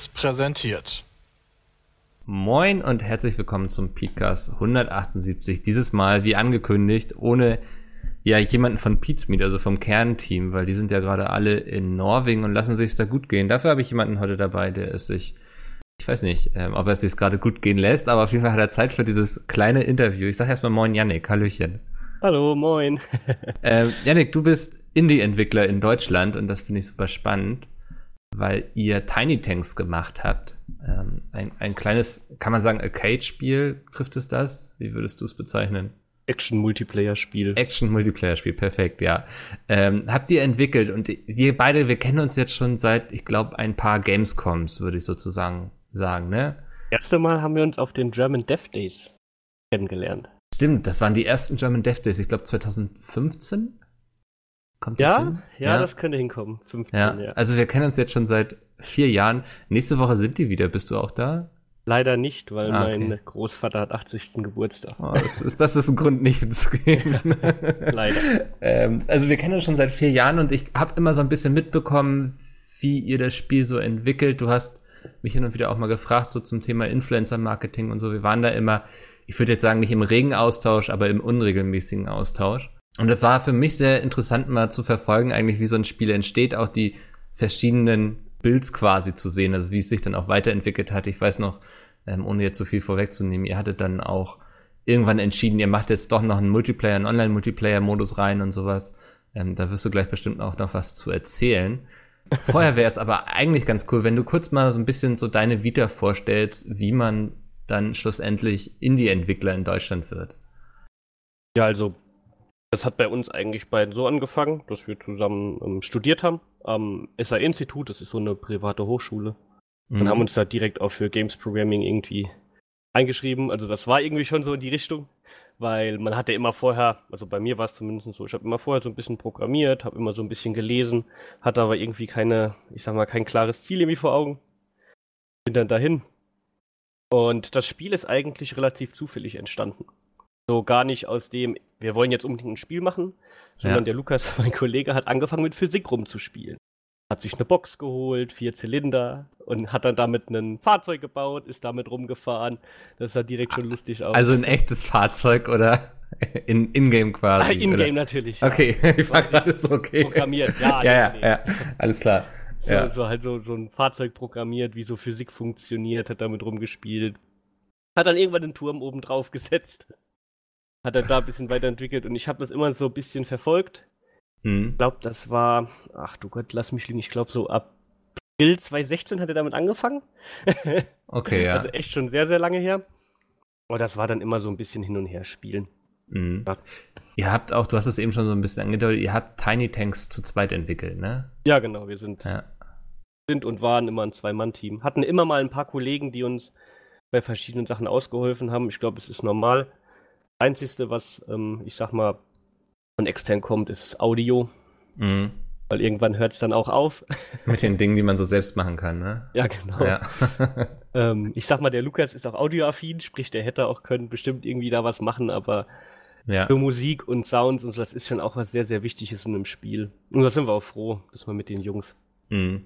Seriös präsentiert. Moin und herzlich willkommen zum Podcast 178. Dieses Mal, wie angekündigt, ohne ja jemanden von Pizmeet, also vom Kernteam, weil die sind ja gerade alle in Norwegen und lassen sich da gut gehen. Dafür habe ich jemanden heute dabei, der es sich, ich weiß nicht, ähm, ob er es sich gerade gut gehen lässt, aber auf jeden Fall hat er Zeit für dieses kleine Interview. Ich sage erstmal Moin Yannick, Hallöchen. Hallo, moin. ähm, Yannick, du bist Indie-Entwickler in Deutschland und das finde ich super spannend, weil ihr Tiny Tanks gemacht habt. Ähm, ein, ein kleines, kann man sagen, Arcade-Spiel, trifft es das? Wie würdest du es bezeichnen? Action-Multiplayer-Spiel. Action-Multiplayer-Spiel, perfekt, ja. Ähm, habt ihr entwickelt und wir beide, wir kennen uns jetzt schon seit, ich glaube, ein paar Gamescoms, würde ich sozusagen sagen, ne? Das erste Mal haben wir uns auf den German Dev Days kennengelernt. Stimmt, das waren die ersten German Dev Days, ich glaube 2015. Kommt das ja, hin? Ja, ja, das könnte hinkommen. 15, ja. ja. Also wir kennen uns jetzt schon seit vier Jahren. Nächste Woche sind die wieder. Bist du auch da? Leider nicht, weil ah, okay. mein Großvater hat 80. Geburtstag. Oh, das, ist, das ist ein Grund, nicht hinzugehen. Leider. Ähm, also wir kennen uns schon seit vier Jahren und ich habe immer so ein bisschen mitbekommen, wie ihr das Spiel so entwickelt. Du hast mich hin und wieder auch mal gefragt, so zum Thema Influencer-Marketing und so. Wir waren da immer, ich würde jetzt sagen, nicht im regen Austausch, aber im unregelmäßigen Austausch. Und es war für mich sehr interessant mal zu verfolgen, eigentlich wie so ein Spiel entsteht, auch die verschiedenen Builds quasi zu sehen, also wie es sich dann auch weiterentwickelt hat. Ich weiß noch, ähm, ohne jetzt so viel vorwegzunehmen, ihr hattet dann auch irgendwann entschieden, ihr macht jetzt doch noch einen Multiplayer, einen Online-Multiplayer-Modus rein und sowas. Ähm, da wirst du gleich bestimmt auch noch was zu erzählen. Vorher wäre es aber eigentlich ganz cool, wenn du kurz mal so ein bisschen so deine Vita vorstellst, wie man dann schlussendlich Indie-Entwickler in Deutschland wird. Ja, also das hat bei uns eigentlich beiden so angefangen, dass wir zusammen ähm, studiert haben am SA-Institut, das ist so eine private Hochschule. Mhm. Und haben uns da direkt auch für Games Programming irgendwie eingeschrieben. Also das war irgendwie schon so in die Richtung, weil man hatte immer vorher, also bei mir war es zumindest so, ich habe immer vorher so ein bisschen programmiert, habe immer so ein bisschen gelesen, hatte aber irgendwie keine, ich sag mal, kein klares Ziel irgendwie vor Augen. Bin dann dahin. Und das Spiel ist eigentlich relativ zufällig entstanden. So gar nicht aus dem, wir wollen jetzt unbedingt ein Spiel machen, sondern ja. der Lukas, mein Kollege, hat angefangen mit Physik rumzuspielen. Hat sich eine Box geholt, vier Zylinder und hat dann damit ein Fahrzeug gebaut, ist damit rumgefahren. Das sah direkt schon lustig aus. Also ein echtes Fahrzeug oder in Ingame quasi? Ingame natürlich. Ja. Okay, ich war gerade so okay. Programmiert, ja. ja, ja, ja, alles klar. So, ja. so halt so, so ein Fahrzeug programmiert, wie so Physik funktioniert, hat damit rumgespielt. Hat dann irgendwann den Turm oben drauf gesetzt hat er da ein bisschen weiterentwickelt und ich habe das immer so ein bisschen verfolgt. Hm. Ich glaube, das war, ach du Gott, lass mich liegen, ich glaube so ab April 2016 hat er damit angefangen. okay, ja. Also echt schon sehr, sehr lange her. Aber das war dann immer so ein bisschen hin und her spielen. Mhm. Ja. Ihr habt auch, du hast es eben schon so ein bisschen angedeutet, ihr habt Tiny Tanks zu zweit entwickelt, ne? Ja, genau, wir sind, ja. sind und waren immer ein Zwei-Mann-Team. Hatten immer mal ein paar Kollegen, die uns bei verschiedenen Sachen ausgeholfen haben. Ich glaube, es ist normal. Einzigste, was, ähm, ich sag mal, von extern kommt, ist Audio. Mhm. Weil irgendwann hört es dann auch auf. Mit den Dingen, die man so selbst machen kann, ne? Ja, genau. Ja. ähm, ich sag mal, der Lukas ist auch audioaffin, sprich, der hätte auch können bestimmt irgendwie da was machen, aber ja. so Musik und Sounds und so, das ist schon auch was sehr, sehr Wichtiges in einem Spiel. Und da sind wir auch froh, dass wir mit den Jungs, mhm.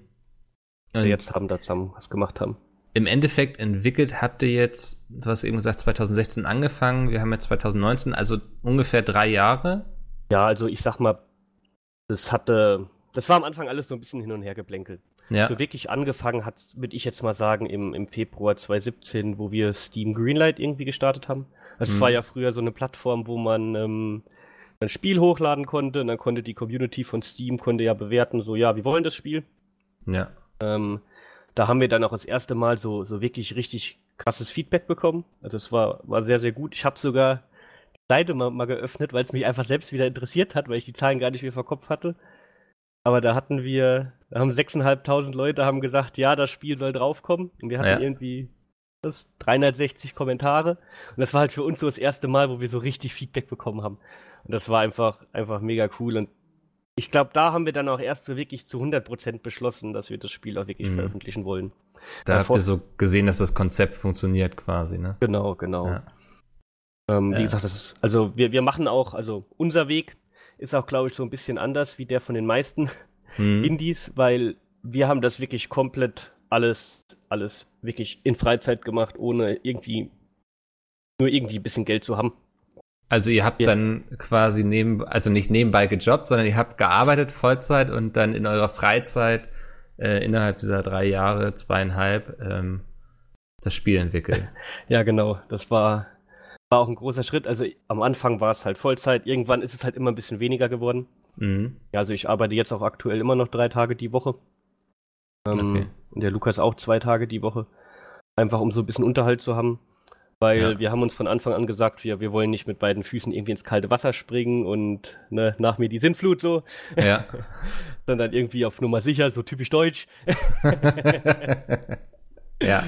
die jetzt haben, da zusammen was gemacht haben im Endeffekt entwickelt habt ihr jetzt, du hast eben gesagt, 2016 angefangen, wir haben jetzt 2019, also ungefähr drei Jahre. Ja, also ich sag mal, das hatte, das war am Anfang alles so ein bisschen hin und her geblänkelt. Ja. So wirklich angefangen hat, würde ich jetzt mal sagen, im, im Februar 2017, wo wir Steam Greenlight irgendwie gestartet haben. Also mhm. War ja früher so eine Plattform, wo man ähm, ein Spiel hochladen konnte und dann konnte die Community von Steam konnte ja bewerten, so ja, wir wollen das Spiel. Ja. Ähm, da haben wir dann auch das erste Mal so, so wirklich richtig krasses Feedback bekommen. Also es war, war sehr, sehr gut. Ich habe sogar die Seite mal, mal geöffnet, weil es mich einfach selbst wieder interessiert hat, weil ich die Zahlen gar nicht mehr vor Kopf hatte. Aber da hatten wir, da haben 6.500 Leute haben gesagt, ja, das Spiel soll draufkommen. Und wir hatten ja. irgendwie das 360 Kommentare. Und das war halt für uns so das erste Mal, wo wir so richtig Feedback bekommen haben. Und das war einfach, einfach mega cool. Und ich glaube, da haben wir dann auch erst so wirklich zu 100% beschlossen, dass wir das Spiel auch wirklich mhm. veröffentlichen wollen. Da habt ihr so gesehen, dass das Konzept funktioniert quasi, ne? Genau, genau. Ja. Ähm, ja. Wie gesagt, das ist, also wir, wir machen auch, also unser Weg ist auch, glaube ich, so ein bisschen anders wie der von den meisten mhm. Indies, weil wir haben das wirklich komplett alles, alles wirklich in Freizeit gemacht, ohne irgendwie nur irgendwie ein bisschen Geld zu haben. Also ihr habt ja. dann quasi neben, also nicht nebenbei gejobbt, sondern ihr habt gearbeitet Vollzeit und dann in eurer Freizeit äh, innerhalb dieser drei Jahre, zweieinhalb, ähm, das Spiel entwickelt. ja, genau. Das war, war auch ein großer Schritt. Also am Anfang war es halt Vollzeit, irgendwann ist es halt immer ein bisschen weniger geworden. Mhm. Ja, also ich arbeite jetzt auch aktuell immer noch drei Tage die Woche. Ähm, okay. Und der Lukas auch zwei Tage die Woche. Einfach um so ein bisschen Unterhalt zu haben. Weil ja. wir haben uns von Anfang an gesagt, wir, wir wollen nicht mit beiden Füßen irgendwie ins kalte Wasser springen und ne, nach mir die Sintflut so. Ja. Sondern irgendwie auf Nummer sicher, so typisch deutsch. ja,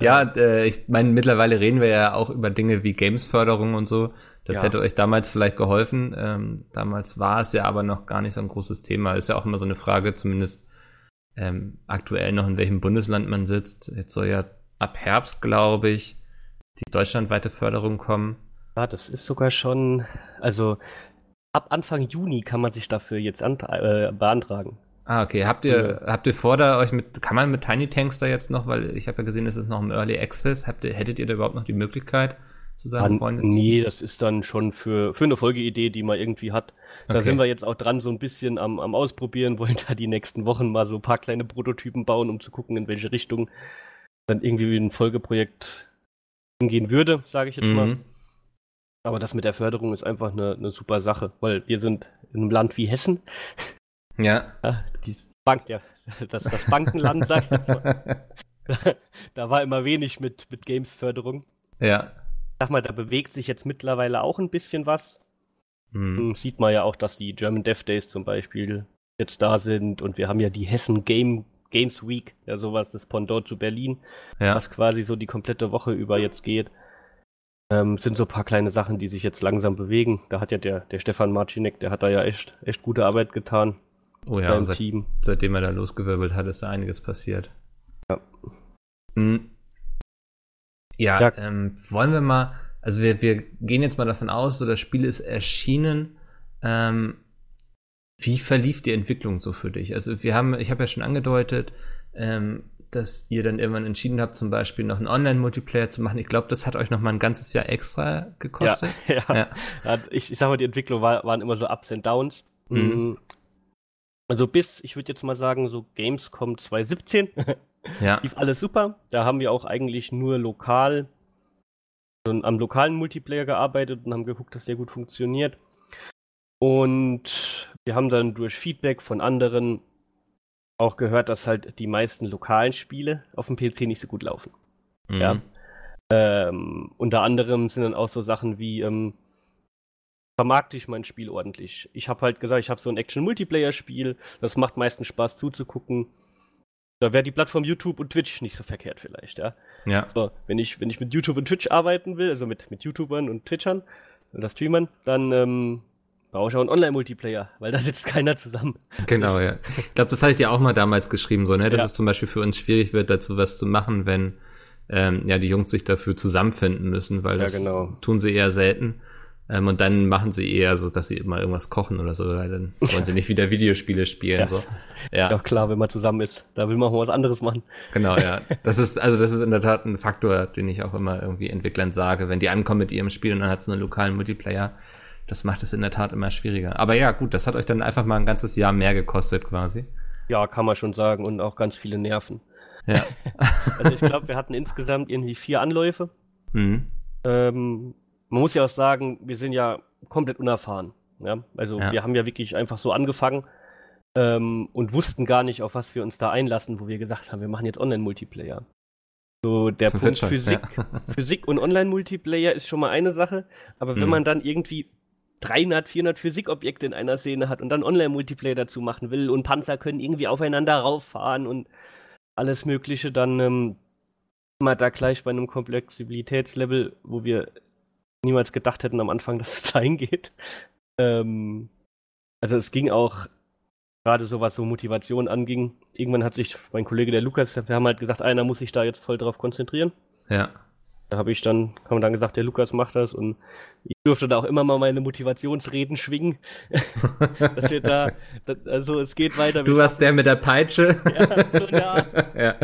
ja, äh, ich meine, mittlerweile reden wir ja auch über Dinge wie Gamesförderung und so. Das ja. hätte euch damals vielleicht geholfen. Ähm, damals war es ja aber noch gar nicht so ein großes Thema. Ist ja auch immer so eine Frage, zumindest ähm, aktuell noch, in welchem Bundesland man sitzt. Jetzt soll ja ab Herbst, glaube ich, die deutschlandweite Förderung kommen. Ja, das ist sogar schon, also ab Anfang Juni kann man sich dafür jetzt äh, beantragen. Ah, okay. Habt ihr, ja. habt ihr vor, da euch mit, kann man mit Tiny Tanks da jetzt noch, weil ich habe ja gesehen, es ist noch im Early Access, habt ihr, hättet ihr da überhaupt noch die Möglichkeit zu sagen, wollen jetzt? Nee, das ist dann schon für, für eine Folgeidee, die man irgendwie hat. Da okay. sind wir jetzt auch dran, so ein bisschen am, am Ausprobieren, wollen da die nächsten Wochen mal so ein paar kleine Prototypen bauen, um zu gucken, in welche Richtung dann irgendwie ein Folgeprojekt hingehen würde, sage ich jetzt mhm. mal. Aber das mit der Förderung ist einfach eine, eine super Sache, weil wir sind in einem Land wie Hessen. Ja. ja Bank, ja, das, das Bankenland, sag ich jetzt mal. da war immer wenig mit, mit Games-Förderung. Ja. Sag mal, da bewegt sich jetzt mittlerweile auch ein bisschen was. Mhm. Sieht man ja auch, dass die German Dev Days zum Beispiel jetzt da sind und wir haben ja die Hessen Game Games Week, ja sowas, das Pendant zu Berlin, ja. was quasi so die komplette Woche über jetzt geht. Ähm, sind so ein paar kleine Sachen, die sich jetzt langsam bewegen. Da hat ja der, der Stefan Marcinek, der hat da ja echt, echt gute Arbeit getan. Oh ja, seit, Team. seitdem er da losgewirbelt hat, ist da einiges passiert. Ja. Hm. Ja, ja. Ähm, wollen wir mal, also wir, wir gehen jetzt mal davon aus, so das Spiel ist erschienen. Ähm, wie verlief die Entwicklung so für dich? Also wir haben, ich habe ja schon angedeutet, ähm, dass ihr dann irgendwann entschieden habt, zum Beispiel noch einen Online-Multiplayer zu machen. Ich glaube, das hat euch noch mal ein ganzes Jahr extra gekostet. Ja, ja. ja. Ich, ich sag mal, die Entwicklung war, waren immer so Ups und Downs. Mhm. Mm. Also bis, ich würde jetzt mal sagen, so Gamescom 2017 ja. lief alles super. Da haben wir auch eigentlich nur lokal also am lokalen Multiplayer gearbeitet und haben geguckt, dass der gut funktioniert. Und wir haben dann durch Feedback von anderen auch gehört, dass halt die meisten lokalen Spiele auf dem PC nicht so gut laufen. Mhm. Ja. Ähm, unter anderem sind dann auch so Sachen wie, ähm, vermarkte ich mein Spiel ordentlich. Ich habe halt gesagt, ich habe so ein Action-Multiplayer-Spiel, das macht meistens Spaß zuzugucken. Da wäre die Plattform YouTube und Twitch nicht so verkehrt vielleicht, ja. Ja. So, wenn ich, wenn ich mit YouTube und Twitch arbeiten will, also mit, mit YouTubern und Twitchern oder Streamern, dann ähm, brauche ich auch einen Online-Multiplayer, weil da sitzt keiner zusammen. Genau, ja. Ich glaube, das hatte ich dir auch mal damals geschrieben, so, ne, dass ja. es zum Beispiel für uns schwierig wird, dazu was zu machen, wenn ähm, ja die Jungs sich dafür zusammenfinden müssen, weil das ja, genau. tun sie eher selten. Ähm, und dann machen sie eher so, dass sie immer irgendwas kochen oder so, weil dann wollen sie nicht wieder Videospiele spielen. Ja. So. Ja. ja, klar, wenn man zusammen ist, da will man auch was anderes machen. Genau, ja. Das ist, also das ist in der Tat ein Faktor, den ich auch immer irgendwie Entwicklern sage, wenn die ankommen mit ihrem Spiel und dann hat es einen lokalen Multiplayer das macht es in der Tat immer schwieriger. Aber ja, gut, das hat euch dann einfach mal ein ganzes Jahr mehr gekostet quasi. Ja, kann man schon sagen und auch ganz viele Nerven. Ja. also ich glaube, wir hatten insgesamt irgendwie vier Anläufe. Mhm. Ähm, man muss ja auch sagen, wir sind ja komplett unerfahren. Ja? Also ja. wir haben ja wirklich einfach so angefangen ähm, und wussten gar nicht, auf was wir uns da einlassen, wo wir gesagt haben, wir machen jetzt Online-Multiplayer. So, der Punkt Physik, ja. Physik und Online-Multiplayer ist schon mal eine Sache, aber wenn mhm. man dann irgendwie 300, 400 Physikobjekte in einer Szene hat und dann Online-Multiplayer dazu machen will und Panzer können irgendwie aufeinander rauffahren und alles Mögliche, dann ähm, mal da gleich bei einem Komplexibilitätslevel, wo wir niemals gedacht hätten am Anfang, dass es dahin geht. Ähm, also es ging auch gerade so was so Motivation anging. Irgendwann hat sich mein Kollege der Lukas, wir haben halt gesagt, einer muss sich da jetzt voll drauf konzentrieren. Ja. Da habe ich dann, haben dann gesagt, der Lukas macht das und ich durfte da auch immer mal meine Motivationsreden schwingen. dass wir da, das, also es geht weiter. Du warst der mit der Peitsche. ja, so ja. ja.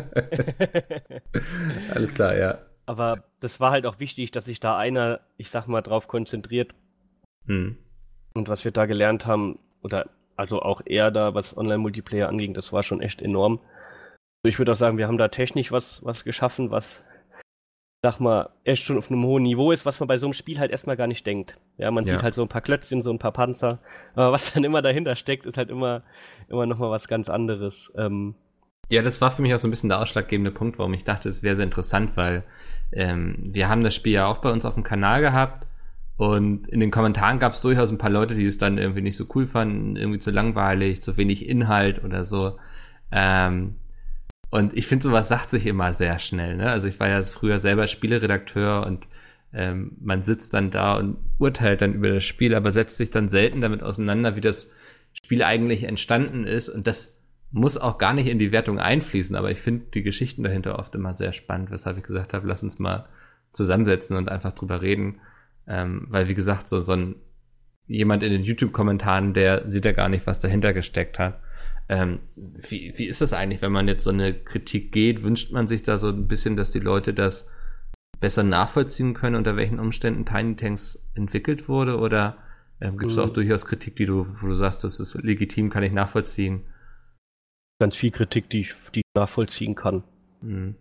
Alles klar, ja. Aber das war halt auch wichtig, dass sich da einer, ich sag mal, drauf konzentriert. Hm. Und was wir da gelernt haben, oder also auch er da, was Online-Multiplayer anging, das war schon echt enorm. Also ich würde auch sagen, wir haben da technisch was, was geschaffen, was sag mal, echt schon auf einem hohen Niveau ist, was man bei so einem Spiel halt erstmal gar nicht denkt. Ja, man ja. sieht halt so ein paar Klötzchen, so ein paar Panzer, aber was dann immer dahinter steckt, ist halt immer, immer nochmal was ganz anderes. Ähm, ja, das war für mich auch so ein bisschen der ausschlaggebende Punkt, warum ich dachte, es wäre sehr interessant, weil ähm, wir haben das Spiel ja auch bei uns auf dem Kanal gehabt und in den Kommentaren gab es durchaus ein paar Leute, die es dann irgendwie nicht so cool fanden, irgendwie zu langweilig, zu wenig Inhalt oder so. Ähm, und ich finde, sowas sagt sich immer sehr schnell. Ne? Also ich war ja früher selber Spieleredakteur und ähm, man sitzt dann da und urteilt dann über das Spiel, aber setzt sich dann selten damit auseinander, wie das Spiel eigentlich entstanden ist. Und das muss auch gar nicht in die Wertung einfließen, aber ich finde die Geschichten dahinter oft immer sehr spannend, weshalb ich gesagt habe, lass uns mal zusammensetzen und einfach drüber reden. Ähm, weil, wie gesagt, so, so ein jemand in den YouTube-Kommentaren, der sieht ja gar nicht, was dahinter gesteckt hat. Ähm, wie, wie ist das eigentlich, wenn man jetzt so eine Kritik geht? Wünscht man sich da so ein bisschen, dass die Leute das besser nachvollziehen können, unter welchen Umständen Tiny Tanks entwickelt wurde? Oder ähm, gibt es mhm. auch durchaus Kritik, die du, wo du sagst, das ist legitim, kann ich nachvollziehen? Ganz viel Kritik, die ich, die ich nachvollziehen kann. Mhm.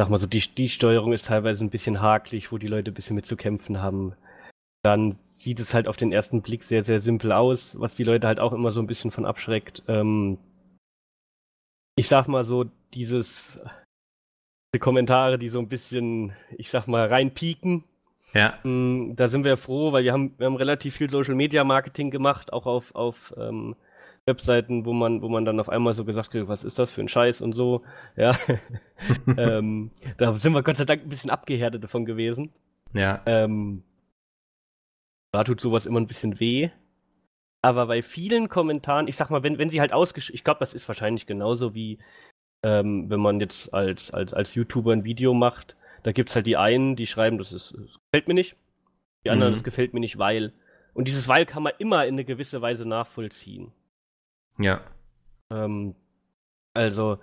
Sag mal so, die, die Steuerung ist teilweise ein bisschen hakelig, wo die Leute ein bisschen mit zu kämpfen haben dann sieht es halt auf den ersten Blick sehr, sehr simpel aus, was die Leute halt auch immer so ein bisschen von abschreckt. Ähm, ich sag mal so, dieses, diese Kommentare, die so ein bisschen, ich sag mal, reinpieken. Ja. Ähm, da sind wir froh, weil wir haben, wir haben relativ viel Social Media Marketing gemacht, auch auf, auf ähm, Webseiten, wo man, wo man dann auf einmal so gesagt hat, was ist das für ein Scheiß und so. Ja. ähm, da sind wir Gott sei Dank ein bisschen abgehärtet davon gewesen. Ja. Ähm, da tut sowas immer ein bisschen weh. Aber bei vielen Kommentaren, ich sag mal, wenn, wenn sie halt ausgeschrieben, ich glaube, das ist wahrscheinlich genauso wie, ähm, wenn man jetzt als, als, als YouTuber ein Video macht, da gibt's halt die einen, die schreiben, das, ist, das gefällt mir nicht, die anderen, mhm. das gefällt mir nicht, weil. Und dieses Weil kann man immer in eine gewisse Weise nachvollziehen. Ja. Ähm, also,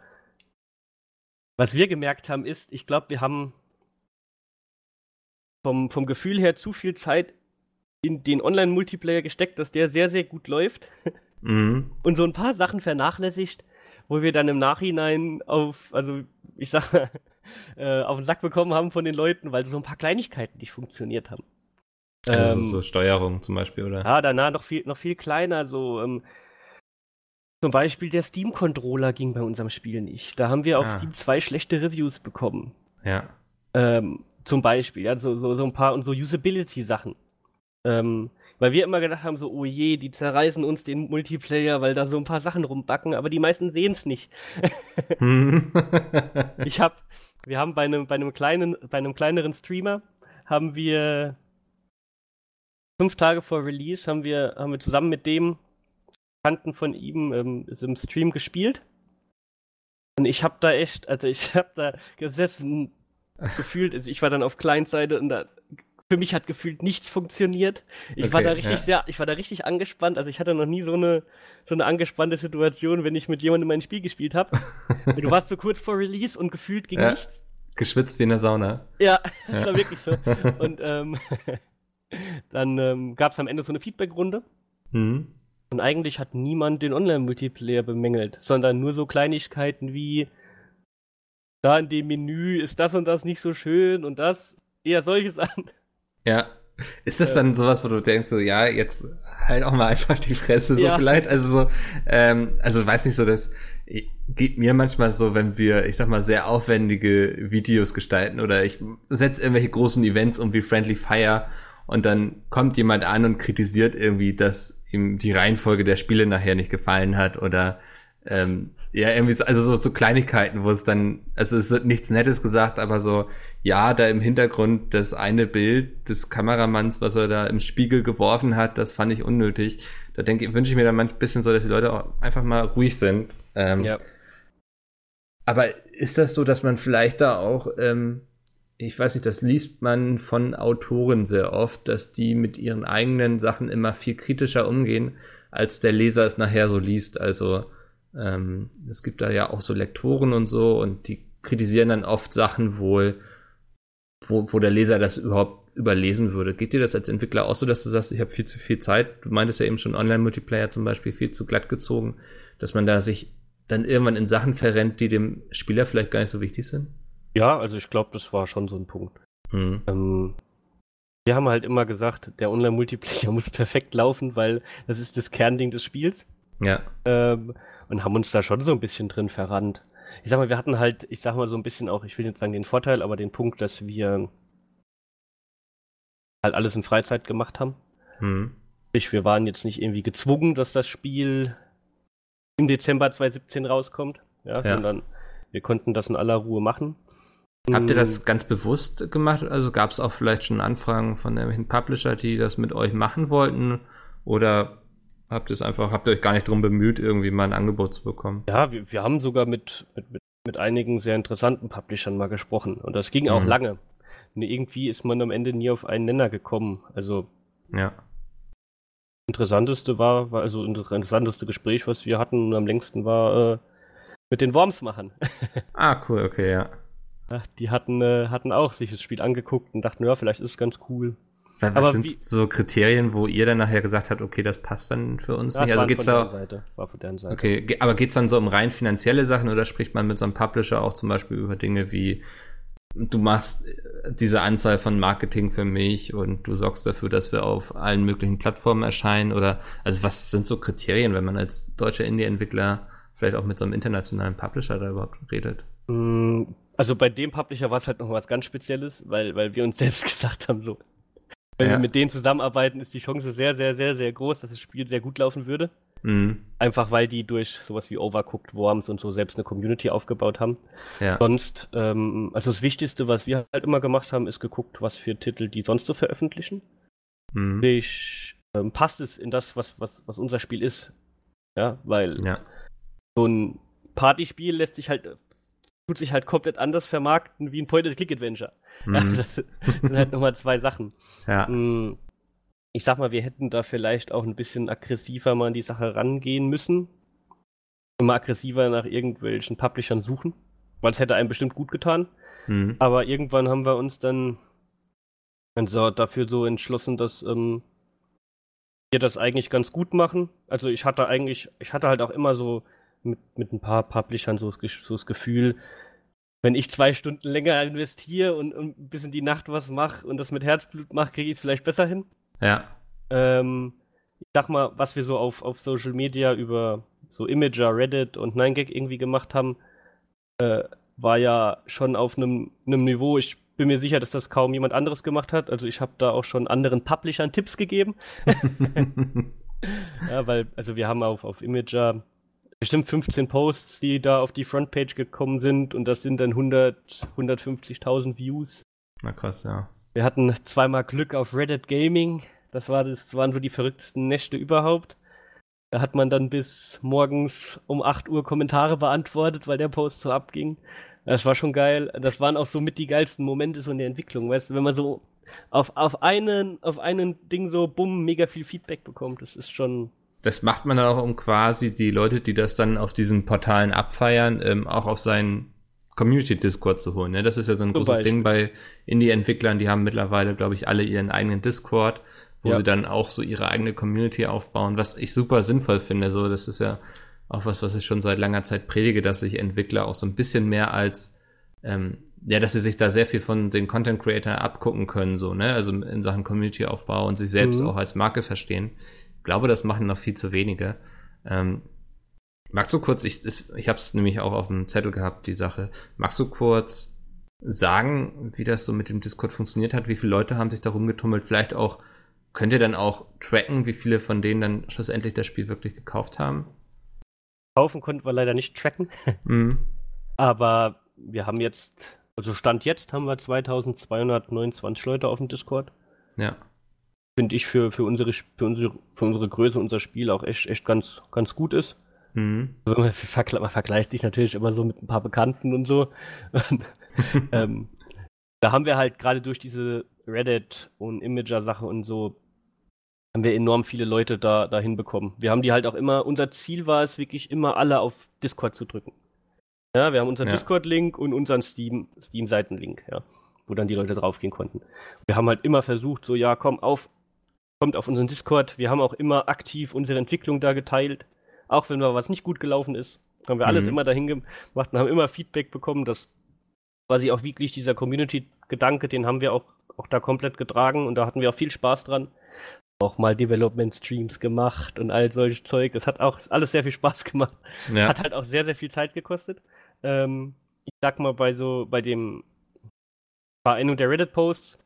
was wir gemerkt haben, ist, ich glaube, wir haben vom, vom Gefühl her zu viel Zeit in den Online-Multiplayer gesteckt, dass der sehr, sehr gut läuft. Mhm. Und so ein paar Sachen vernachlässigt, wo wir dann im Nachhinein auf, also ich sag mal, äh, auf den Sack bekommen haben von den Leuten, weil so ein paar Kleinigkeiten nicht funktioniert haben. Also ähm, so Steuerung zum Beispiel, oder? Ja, danach noch viel, noch viel kleiner, so ähm, zum Beispiel der Steam-Controller ging bei unserem Spiel nicht. Da haben wir auf ah. Steam zwei schlechte Reviews bekommen. Ja. Ähm, zum Beispiel, ja, so, so, so ein paar und so Usability-Sachen. Ähm, weil wir immer gedacht haben, so, oh je, die zerreißen uns den Multiplayer, weil da so ein paar Sachen rumbacken, aber die meisten sehen es nicht. Hm. ich hab, wir haben bei einem, bei einem kleinen, bei einem kleineren Streamer, haben wir fünf Tage vor Release, haben wir, haben wir zusammen mit dem Kanten von ihm ähm, im Stream gespielt. Und ich hab da echt, also ich hab da gesessen, gefühlt, also ich war dann auf Kleinseite und da für mich hat gefühlt nichts funktioniert. Ich okay, war da richtig ja. sehr, ich war da richtig angespannt. Also ich hatte noch nie so eine so eine angespannte Situation, wenn ich mit jemandem mein Spiel gespielt habe. du warst so kurz vor Release und gefühlt ging ja. nichts. Geschwitzt wie in der Sauna. Ja, das ja. war wirklich so. Und ähm, dann ähm, gab es am Ende so eine Feedback-Runde. Mhm. Und eigentlich hat niemand den Online-Multiplayer bemängelt, sondern nur so Kleinigkeiten wie da in dem Menü ist das und das nicht so schön und das eher solche Sachen. Ja. Ist das dann sowas, wo du denkst, so, ja, jetzt halt auch mal einfach die Fresse, so ja. vielleicht? Also so, ähm, also weiß nicht so, das geht mir manchmal so, wenn wir, ich sag mal, sehr aufwendige Videos gestalten oder ich setze irgendwelche großen Events um wie Friendly Fire und dann kommt jemand an und kritisiert irgendwie, dass ihm die Reihenfolge der Spiele nachher nicht gefallen hat oder ähm, ja, irgendwie so, also so, so Kleinigkeiten, wo es dann, also es wird nichts Nettes gesagt, aber so, ja, da im Hintergrund das eine Bild des Kameramanns, was er da im Spiegel geworfen hat, das fand ich unnötig. Da denke ich, wünsche ich mir dann manchmal ein bisschen so, dass die Leute auch einfach mal ruhig sind. Ähm, ja. Aber ist das so, dass man vielleicht da auch ähm, ich weiß nicht, das liest man von Autoren sehr oft, dass die mit ihren eigenen Sachen immer viel kritischer umgehen, als der Leser es nachher so liest. Also ähm, es gibt da ja auch so Lektoren und so und die kritisieren dann oft Sachen wohl, wo, wo der Leser das überhaupt überlesen würde. Geht dir das als Entwickler auch so, dass du sagst, ich habe viel zu viel Zeit? Du meintest ja eben schon Online-Multiplayer zum Beispiel viel zu glatt gezogen, dass man da sich dann irgendwann in Sachen verrennt, die dem Spieler vielleicht gar nicht so wichtig sind? Ja, also ich glaube, das war schon so ein Punkt. Mhm. Ähm, wir haben halt immer gesagt, der Online-Multiplayer muss perfekt laufen, weil das ist das Kernding des Spiels. Ja. Ähm, und haben uns da schon so ein bisschen drin verrannt. Ich sag mal, wir hatten halt, ich sag mal so ein bisschen auch, ich will jetzt sagen den Vorteil, aber den Punkt, dass wir halt alles in Freizeit gemacht haben. Mhm. Wir waren jetzt nicht irgendwie gezwungen, dass das Spiel im Dezember 2017 rauskommt, ja, ja. sondern wir konnten das in aller Ruhe machen. Habt ihr das ganz bewusst gemacht? Also gab es auch vielleicht schon Anfragen von irgendwelchen Publisher, die das mit euch machen wollten? Oder habt ihr es einfach, habt ihr euch gar nicht darum bemüht, irgendwie mal ein Angebot zu bekommen? Ja, wir, wir haben sogar mit, mit, mit, mit einigen sehr interessanten Publishern mal gesprochen. Und das ging auch mhm. lange. Und irgendwie ist man am Ende nie auf einen Nenner gekommen. Also. Ja. Interessanteste war, war also das interessanteste Gespräch, was wir hatten und am längsten war äh, mit den Worms machen. ah, cool, okay, ja. ja die hatten, äh, hatten auch sich das Spiel angeguckt und dachten, ja, vielleicht ist es ganz cool. Was aber sind wie, so Kriterien, wo ihr dann nachher gesagt habt, okay, das passt dann für uns nicht? Also geht's da Seite, war von deren Seite. Okay, aber geht's dann so um rein finanzielle Sachen oder spricht man mit so einem Publisher auch zum Beispiel über Dinge wie du machst diese Anzahl von Marketing für mich und du sorgst dafür, dass wir auf allen möglichen Plattformen erscheinen oder also was sind so Kriterien, wenn man als deutscher Indie-Entwickler vielleicht auch mit so einem internationalen Publisher da überhaupt redet? Mm, also bei dem Publisher war es halt noch was ganz Spezielles, weil, weil wir uns selbst gesagt haben, so, wenn ja. wir mit denen zusammenarbeiten, ist die Chance sehr, sehr, sehr, sehr groß, dass das Spiel sehr gut laufen würde. Mhm. Einfach weil die durch sowas wie Overcooked Worms und so selbst eine Community aufgebaut haben. Ja. Sonst, ähm, also das Wichtigste, was wir halt immer gemacht haben, ist geguckt, was für Titel die sonst so veröffentlichen. Mhm. Ich, ähm, passt es in das, was, was, was unser Spiel ist. Ja, weil ja. so ein Partyspiel lässt sich halt tut sich halt komplett anders vermarkten wie ein Point-and-Click-Adventure. Mhm. Ja, das sind halt nochmal zwei Sachen. Ja. Mm, ich sag mal, wir hätten da vielleicht auch ein bisschen aggressiver mal an die Sache rangehen müssen. Immer aggressiver nach irgendwelchen Publishern suchen, weil es hätte einem bestimmt gut getan. Mhm. Aber irgendwann haben wir uns dann also dafür so entschlossen, dass ähm, wir das eigentlich ganz gut machen. Also ich hatte eigentlich, ich hatte halt auch immer so mit, mit ein paar Publishern so, so das Gefühl, wenn ich zwei Stunden länger investiere und, und ein bisschen die Nacht was mache und das mit Herzblut mache, kriege ich es vielleicht besser hin. Ja. Ähm, ich sag mal, was wir so auf, auf Social Media über so Imager, Reddit und 9gag irgendwie gemacht haben, äh, war ja schon auf einem Niveau, ich bin mir sicher, dass das kaum jemand anderes gemacht hat. Also ich habe da auch schon anderen Publishern Tipps gegeben. ja, weil, also wir haben auf, auf Imager bestimmt 15 Posts, die da auf die Frontpage gekommen sind und das sind dann 100, 150.000 Views. Na krass, ja. Wir hatten zweimal Glück auf Reddit Gaming. Das, war, das waren so die verrücktesten Nächte überhaupt. Da hat man dann bis morgens um 8 Uhr Kommentare beantwortet, weil der Post so abging. Das war schon geil. Das waren auch so mit die geilsten Momente so in der Entwicklung, weißt du, wenn man so auf, auf einen, auf einen Ding so bumm, mega viel Feedback bekommt. Das ist schon, das macht man dann auch, um quasi die Leute, die das dann auf diesen Portalen abfeiern, ähm, auch auf seinen Community-Discord zu holen. Ne? Das ist ja so ein Zum großes Beispiel. Ding bei Indie-Entwicklern. Die haben mittlerweile, glaube ich, alle ihren eigenen Discord, wo ja. sie dann auch so ihre eigene Community aufbauen, was ich super sinnvoll finde. So, das ist ja auch was, was ich schon seit langer Zeit predige, dass sich Entwickler auch so ein bisschen mehr als ähm, ja, dass sie sich da sehr viel von den Content Creator abgucken können, so, ne? Also in Sachen Community-Aufbau und sich selbst mhm. auch als Marke verstehen glaube, das machen noch viel zu wenige. Ähm, magst du kurz, ich, ich habe es nämlich auch auf dem Zettel gehabt, die Sache. Magst du kurz sagen, wie das so mit dem Discord funktioniert hat? Wie viele Leute haben sich da rumgetummelt? Vielleicht auch, könnt ihr dann auch tracken, wie viele von denen dann schlussendlich das Spiel wirklich gekauft haben? Kaufen konnten wir leider nicht tracken. Mhm. Aber wir haben jetzt, also Stand jetzt haben wir 2229 Leute auf dem Discord. Ja finde ich, für, für, unsere, für, unsere, für unsere Größe, unser Spiel auch echt, echt ganz, ganz gut ist. Mhm. Also man, vergle man vergleicht sich natürlich immer so mit ein paar Bekannten und so. ähm, Da haben wir halt gerade durch diese Reddit und Imager-Sache und so, haben wir enorm viele Leute da, da hinbekommen. Wir haben die halt auch immer, unser Ziel war es wirklich immer alle auf Discord zu drücken. Ja, wir haben unseren ja. Discord-Link und unseren Steam, Steam-Seiten-Link, ja, wo dann die Leute draufgehen konnten. Wir haben halt immer versucht, so, ja, komm auf, kommt auf unseren Discord. Wir haben auch immer aktiv unsere Entwicklung da geteilt. Auch wenn mal was nicht gut gelaufen ist, haben wir alles mhm. immer dahin gemacht und haben immer Feedback bekommen. Das quasi auch wirklich dieser Community-Gedanke, den haben wir auch, auch da komplett getragen und da hatten wir auch viel Spaß dran. Auch mal Development-Streams gemacht und all solches Zeug. Es hat auch alles sehr viel Spaß gemacht. Ja. Hat halt auch sehr, sehr viel Zeit gekostet. Ähm, ich sag mal, bei so, bei dem Vereinung der Reddit-Posts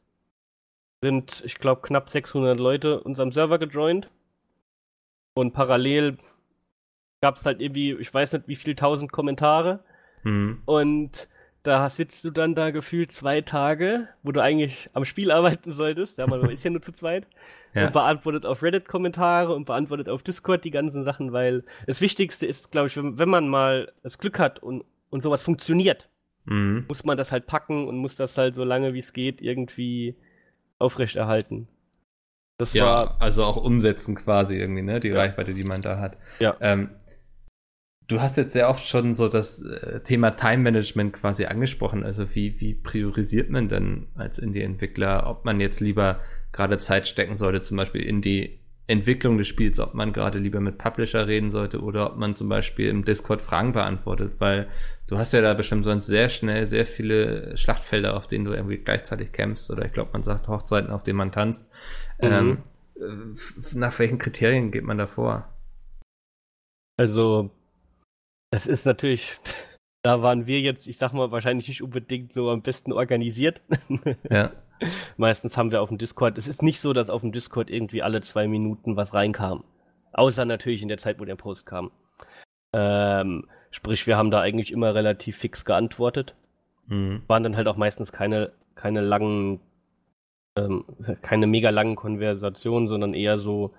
sind, ich glaube, knapp 600 Leute unserem Server gejoint. Und parallel gab es halt irgendwie, ich weiß nicht, wie viele tausend Kommentare. Mhm. Und da sitzt du dann da gefühlt zwei Tage, wo du eigentlich am Spiel arbeiten solltest. Ja, man ist ja nur zu zweit. Ja. Und beantwortet auf Reddit Kommentare und beantwortet auf Discord die ganzen Sachen, weil das Wichtigste ist, glaube ich, wenn, wenn, man mal das Glück hat und, und sowas funktioniert, mhm. muss man das halt packen und muss das halt so lange wie es geht irgendwie aufrechterhalten. Das ja, war, also auch umsetzen quasi irgendwie, ne? Die ja. Reichweite, die man da hat. Ja. Ähm, du hast jetzt sehr oft schon so das äh, Thema Time Management quasi angesprochen. Also wie, wie priorisiert man denn als Indie-Entwickler, ob man jetzt lieber gerade Zeit stecken sollte, zum Beispiel in die Entwicklung des Spiels, ob man gerade lieber mit Publisher reden sollte oder ob man zum Beispiel im Discord Fragen beantwortet, weil du hast ja da bestimmt sonst sehr schnell sehr viele Schlachtfelder, auf denen du irgendwie gleichzeitig kämpfst oder ich glaube, man sagt Hochzeiten, auf denen man tanzt. Mhm. Ähm, äh, nach welchen Kriterien geht man da vor? Also, das ist natürlich, da waren wir jetzt, ich sag mal, wahrscheinlich nicht unbedingt so am besten organisiert. Ja. Meistens haben wir auf dem Discord, es ist nicht so, dass auf dem Discord irgendwie alle zwei Minuten was reinkam. Außer natürlich in der Zeit, wo der Post kam. Ähm, sprich, wir haben da eigentlich immer relativ fix geantwortet. Mhm. Waren dann halt auch meistens keine, keine langen, ähm, keine mega langen Konversationen, sondern eher so,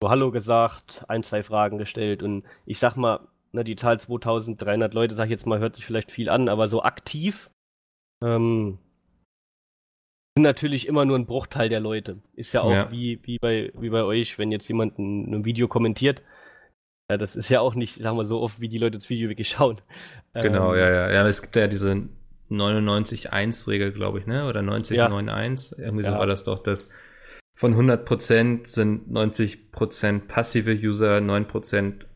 so Hallo gesagt, ein, zwei Fragen gestellt und ich sag mal, ne, die Zahl 2300 Leute, sag ich jetzt mal, hört sich vielleicht viel an, aber so aktiv ähm, sind natürlich immer nur ein Bruchteil der Leute. Ist ja auch ja. Wie, wie, bei, wie bei euch, wenn jetzt jemand ein, ein, Video kommentiert. Ja, das ist ja auch nicht, sagen wir so oft, wie die Leute das Video wirklich schauen. Genau, ähm, ja, ja. Ja, es gibt ja diese 99-1-Regel, glaube ich, ne? Oder 90-9-1. Ja. Irgendwie so war das doch, dass von 100% sind 90% passive User, 9%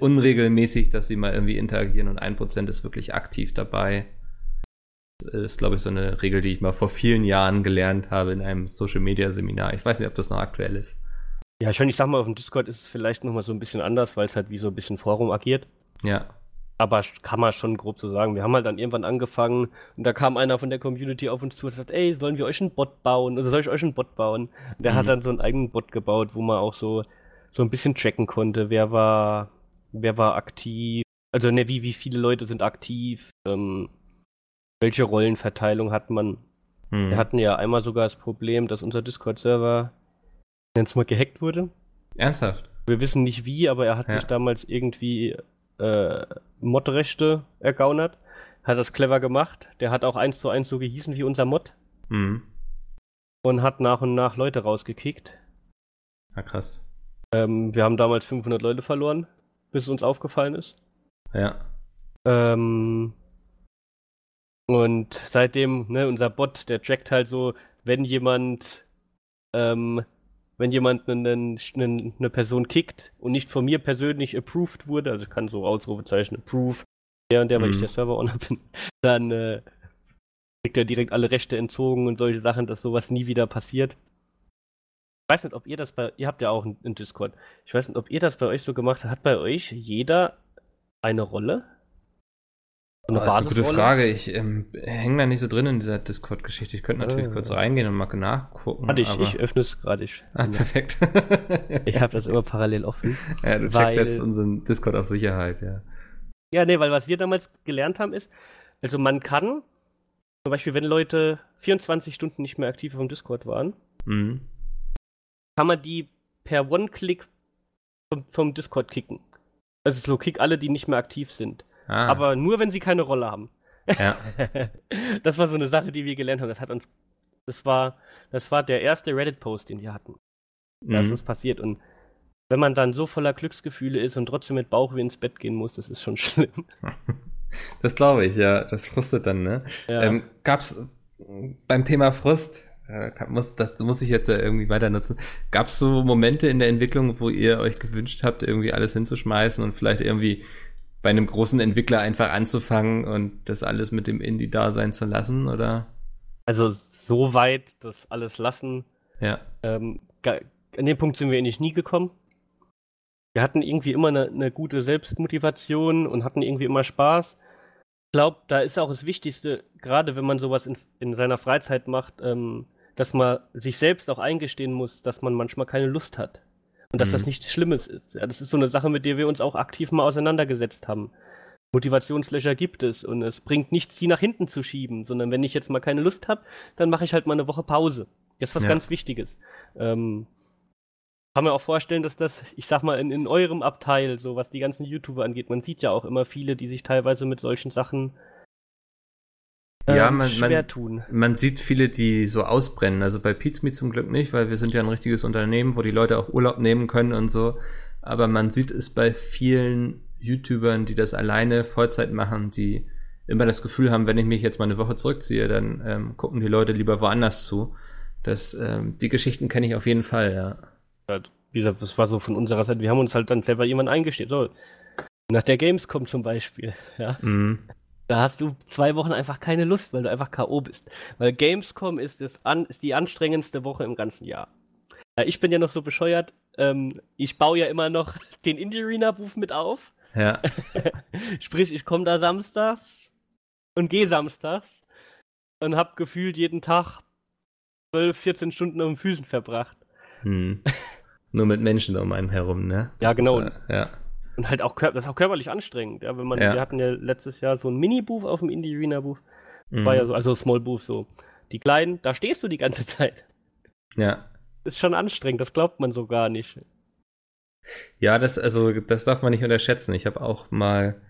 unregelmäßig, dass sie mal irgendwie interagieren und 1% ist wirklich aktiv dabei. Das ist, glaube ich, so eine Regel, die ich mal vor vielen Jahren gelernt habe in einem Social Media Seminar. Ich weiß nicht, ob das noch aktuell ist. Ja, schon, ich sag mal, auf dem Discord ist es vielleicht nochmal so ein bisschen anders, weil es halt wie so ein bisschen Forum agiert. Ja. Aber kann man schon grob so sagen. Wir haben halt dann irgendwann angefangen und da kam einer von der Community auf uns zu und sagt, ey, sollen wir euch einen Bot bauen? Also soll ich euch einen Bot bauen? Und der mhm. hat dann so einen eigenen Bot gebaut, wo man auch so, so ein bisschen tracken konnte, wer war, wer war aktiv, also ne, wie, wie viele Leute sind aktiv, ähm, welche Rollenverteilung hat man. Hm. Wir hatten ja einmal sogar das Problem, dass unser Discord-Server nenn's mal gehackt wurde. Ernsthaft? Wir wissen nicht wie, aber er hat ja. sich damals irgendwie äh, Mod-Rechte ergaunert. Hat das clever gemacht. Der hat auch eins zu eins so gehießen wie unser Mod. Hm. Und hat nach und nach Leute rausgekickt. Ja, krass. Ähm, wir haben damals 500 Leute verloren bis es uns aufgefallen ist. Ja. Ähm, und seitdem, ne, unser Bot, der trackt halt so, wenn jemand, ähm, wenn jemand eine, eine, eine Person kickt und nicht von mir persönlich approved wurde, also ich kann so Ausrufezeichen approve, der und der, mhm. weil ich mhm. der Server-Owner bin, dann äh, kriegt er direkt alle Rechte entzogen und solche Sachen, dass sowas nie wieder passiert. Ich weiß nicht, ob ihr das bei, ihr habt ja auch einen Discord. Ich weiß nicht, ob ihr das bei euch so gemacht habt. Hat bei euch jeder eine Rolle? Eine oh, das ist eine gute Frage. Ich ähm, hänge da nicht so drin in dieser Discord-Geschichte. Ich könnte natürlich äh. kurz reingehen und mal nachgucken. Warte, ich, ich öffne es gerade. Ah, perfekt. ich habe das immer parallel offen. Ja, du weil, checkst jetzt unseren Discord auf Sicherheit, ja. Ja, nee, weil was wir damals gelernt haben ist, also man kann, zum Beispiel, wenn Leute 24 Stunden nicht mehr aktiv auf dem Discord waren, mhm kann man die per One-Click vom, vom, Discord kicken. Also so kick alle, die nicht mehr aktiv sind. Ah. Aber nur, wenn sie keine Rolle haben. Ja. das war so eine Sache, die wir gelernt haben. Das hat uns, das war, das war der erste Reddit-Post, den wir hatten. Mhm. Dass das passiert. Und wenn man dann so voller Glücksgefühle ist und trotzdem mit Bauchweh ins Bett gehen muss, das ist schon schlimm. Das glaube ich, ja. Das frustet dann, ne? Ja. Ähm, gab's beim Thema Frust, äh, muss, das muss ich jetzt ja irgendwie weiter nutzen. Gab es so Momente in der Entwicklung, wo ihr euch gewünscht habt, irgendwie alles hinzuschmeißen und vielleicht irgendwie bei einem großen Entwickler einfach anzufangen und das alles mit dem Indie da sein zu lassen, oder? Also so weit das alles lassen. Ja. Ähm, an dem Punkt sind wir eigentlich nie gekommen wir hatten irgendwie immer eine, eine gute Selbstmotivation und hatten irgendwie immer Spaß. Ich glaube, da ist auch das Wichtigste, gerade wenn man sowas in, in seiner Freizeit macht, ähm, dass man sich selbst auch eingestehen muss, dass man manchmal keine Lust hat. Und dass mhm. das nichts Schlimmes ist. Ja, das ist so eine Sache, mit der wir uns auch aktiv mal auseinandergesetzt haben. Motivationslöcher gibt es und es bringt nichts, sie nach hinten zu schieben, sondern wenn ich jetzt mal keine Lust habe, dann mache ich halt mal eine Woche Pause. Das ist was ja. ganz Wichtiges. Ähm, kann mir auch vorstellen, dass das, ich sag mal, in, in eurem Abteil, so was die ganzen YouTuber angeht, man sieht ja auch immer viele, die sich teilweise mit solchen Sachen ja, man, schwer man, tun. Man sieht viele, die so ausbrennen. Also bei Pizmeet zum Glück nicht, weil wir sind ja ein richtiges Unternehmen, wo die Leute auch Urlaub nehmen können und so. Aber man sieht es bei vielen YouTubern, die das alleine Vollzeit machen, die immer das Gefühl haben, wenn ich mich jetzt mal eine Woche zurückziehe, dann ähm, gucken die Leute lieber woanders zu. Das, ähm, die Geschichten kenne ich auf jeden Fall, ja halt, wie gesagt, das war so von unserer Seite. Wir haben uns halt dann selber jemanden eingestellt. So, nach der Gamescom zum Beispiel, ja. Mhm. Da hast du zwei Wochen einfach keine Lust, weil du einfach K.O. bist. Weil Gamescom ist, das an, ist die anstrengendste Woche im ganzen Jahr. Ja, ich bin ja noch so bescheuert. Ähm, ich baue ja immer noch den Indie Arena Booth mit auf. Ja. Sprich, ich komme da samstags und gehe samstags und hab gefühlt jeden Tag 12, 14 Stunden auf den Füßen verbracht. Hm. Nur mit Menschen um einen herum, ne? Das ja, genau. Ist, äh, ja. Und halt auch, das ist auch körperlich anstrengend, ja, wenn man, ja. wir hatten ja letztes Jahr so ein Mini-Booth auf dem Indie Arena Booth. Mhm. War ja so, also Small Booth so. Die kleinen, da stehst du die ganze Zeit. Ja. Ist schon anstrengend, das glaubt man so gar nicht. Ja, das, also, das darf man nicht unterschätzen. Ich habe auch mal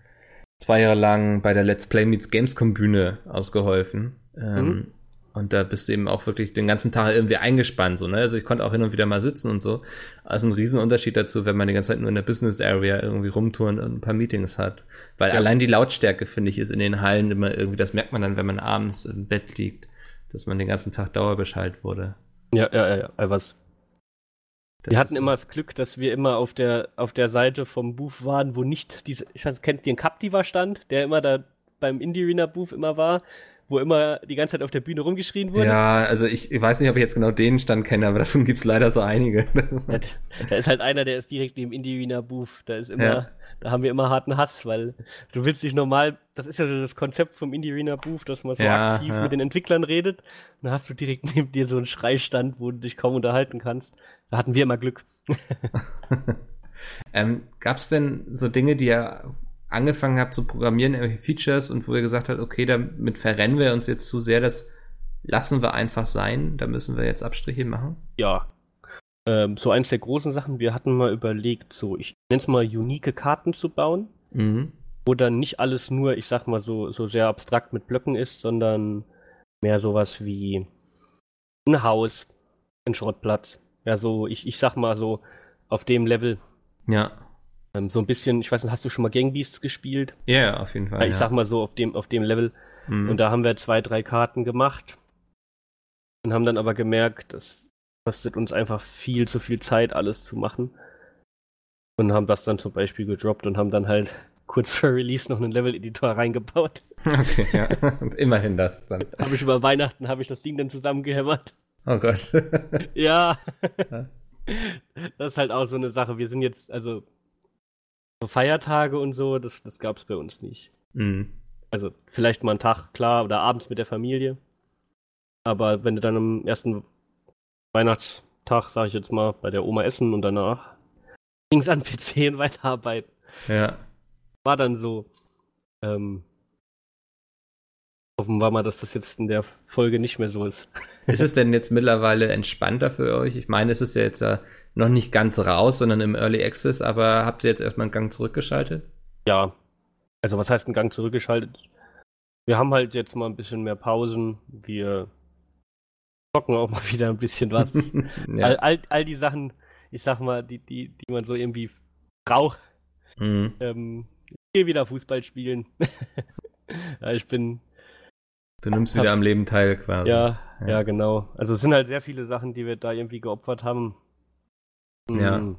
zwei Jahre lang bei der Let's Play Meets Gamescom Bühne ausgeholfen. Ähm, mhm. Und da bist du eben auch wirklich den ganzen Tag irgendwie eingespannt, so, ne? Also ich konnte auch hin und wieder mal sitzen und so. Also ein Riesenunterschied dazu, wenn man die ganze Zeit nur in der Business Area irgendwie rumtouren und ein paar Meetings hat. Weil ja. allein die Lautstärke, finde ich, ist in den Hallen immer irgendwie, das merkt man dann, wenn man abends im Bett liegt, dass man den ganzen Tag dauerbeschallt wurde. Ja, ja, ja, ja. Was? wir hatten immer das Glück, dass wir immer auf der, auf der Seite vom Booth waren, wo nicht diese, ich weiß, kennt den Captiva stand, der immer da beim Indie Arena Booth immer war wo immer die ganze Zeit auf der Bühne rumgeschrien wurde. Ja, also ich, ich weiß nicht, ob ich jetzt genau den Stand kenne, aber davon gibt's leider so einige. da ist halt einer, der ist direkt neben Indie Wiener Booth. Da ist immer, ja. da haben wir immer harten Hass, weil du willst dich normal, das ist ja so das Konzept vom Indie Arena Booth, dass man so ja, aktiv ja. mit den Entwicklern redet. Und dann hast du direkt neben dir so einen Schreistand, wo du dich kaum unterhalten kannst. Da hatten wir immer Glück. ähm, Gab es denn so Dinge, die ja angefangen habt zu programmieren, irgendwelche Features und wo ihr gesagt habt, okay, damit verrennen wir uns jetzt zu sehr, das lassen wir einfach sein, da müssen wir jetzt Abstriche machen? Ja. Ähm, so eins der großen Sachen, wir hatten mal überlegt, so, ich nenne es mal unique Karten zu bauen, mhm. wo dann nicht alles nur, ich sag mal, so, so sehr abstrakt mit Blöcken ist, sondern mehr sowas wie ein Haus, ein Schrottplatz. Ja, so, ich, ich sag mal so, auf dem Level. Ja. Ähm, so ein bisschen, ich weiß nicht, hast du schon mal Gangbeasts gespielt? Ja, yeah, auf jeden Fall. Ich ja. sag mal so auf dem, auf dem Level. Mhm. Und da haben wir zwei, drei Karten gemacht. Und haben dann aber gemerkt, das kostet uns einfach viel zu viel Zeit, alles zu machen. Und haben das dann zum Beispiel gedroppt und haben dann halt kurz vor Release noch einen Level-Editor reingebaut. Okay, ja. Und immerhin das dann. habe ich über Weihnachten habe ich das Ding dann zusammengehämmert. Oh Gott. ja. Das ist halt auch so eine Sache. Wir sind jetzt, also so Feiertage und so, das, das gab es bei uns nicht. Mhm. Also vielleicht mal einen Tag, klar, oder abends mit der Familie. Aber wenn du dann am ersten Weihnachtstag, sag ich jetzt mal, bei der Oma essen und danach ging es an PC und weiterarbeiten. Ja. War dann so. Ähm, hoffen wir mal, dass das jetzt in der Folge nicht mehr so ist. Ist es denn jetzt mittlerweile entspannter für euch? Ich meine, es ist ja jetzt noch nicht ganz raus, sondern im Early Access, aber habt ihr jetzt erstmal einen Gang zurückgeschaltet? Ja. Also was heißt einen Gang zurückgeschaltet? wir haben halt jetzt mal ein bisschen mehr Pausen. Wir zocken auch mal wieder ein bisschen was. ja. all, all, all, die Sachen, ich sag mal, die, die, die man so irgendwie braucht. Mhm. Ähm, ich gehe wieder Fußball spielen. ja, ich bin. Du nimmst hab, wieder am Leben teil quasi. Ja, ja, ja, genau. Also es sind halt sehr viele Sachen, die wir da irgendwie geopfert haben. Ja. Mhm.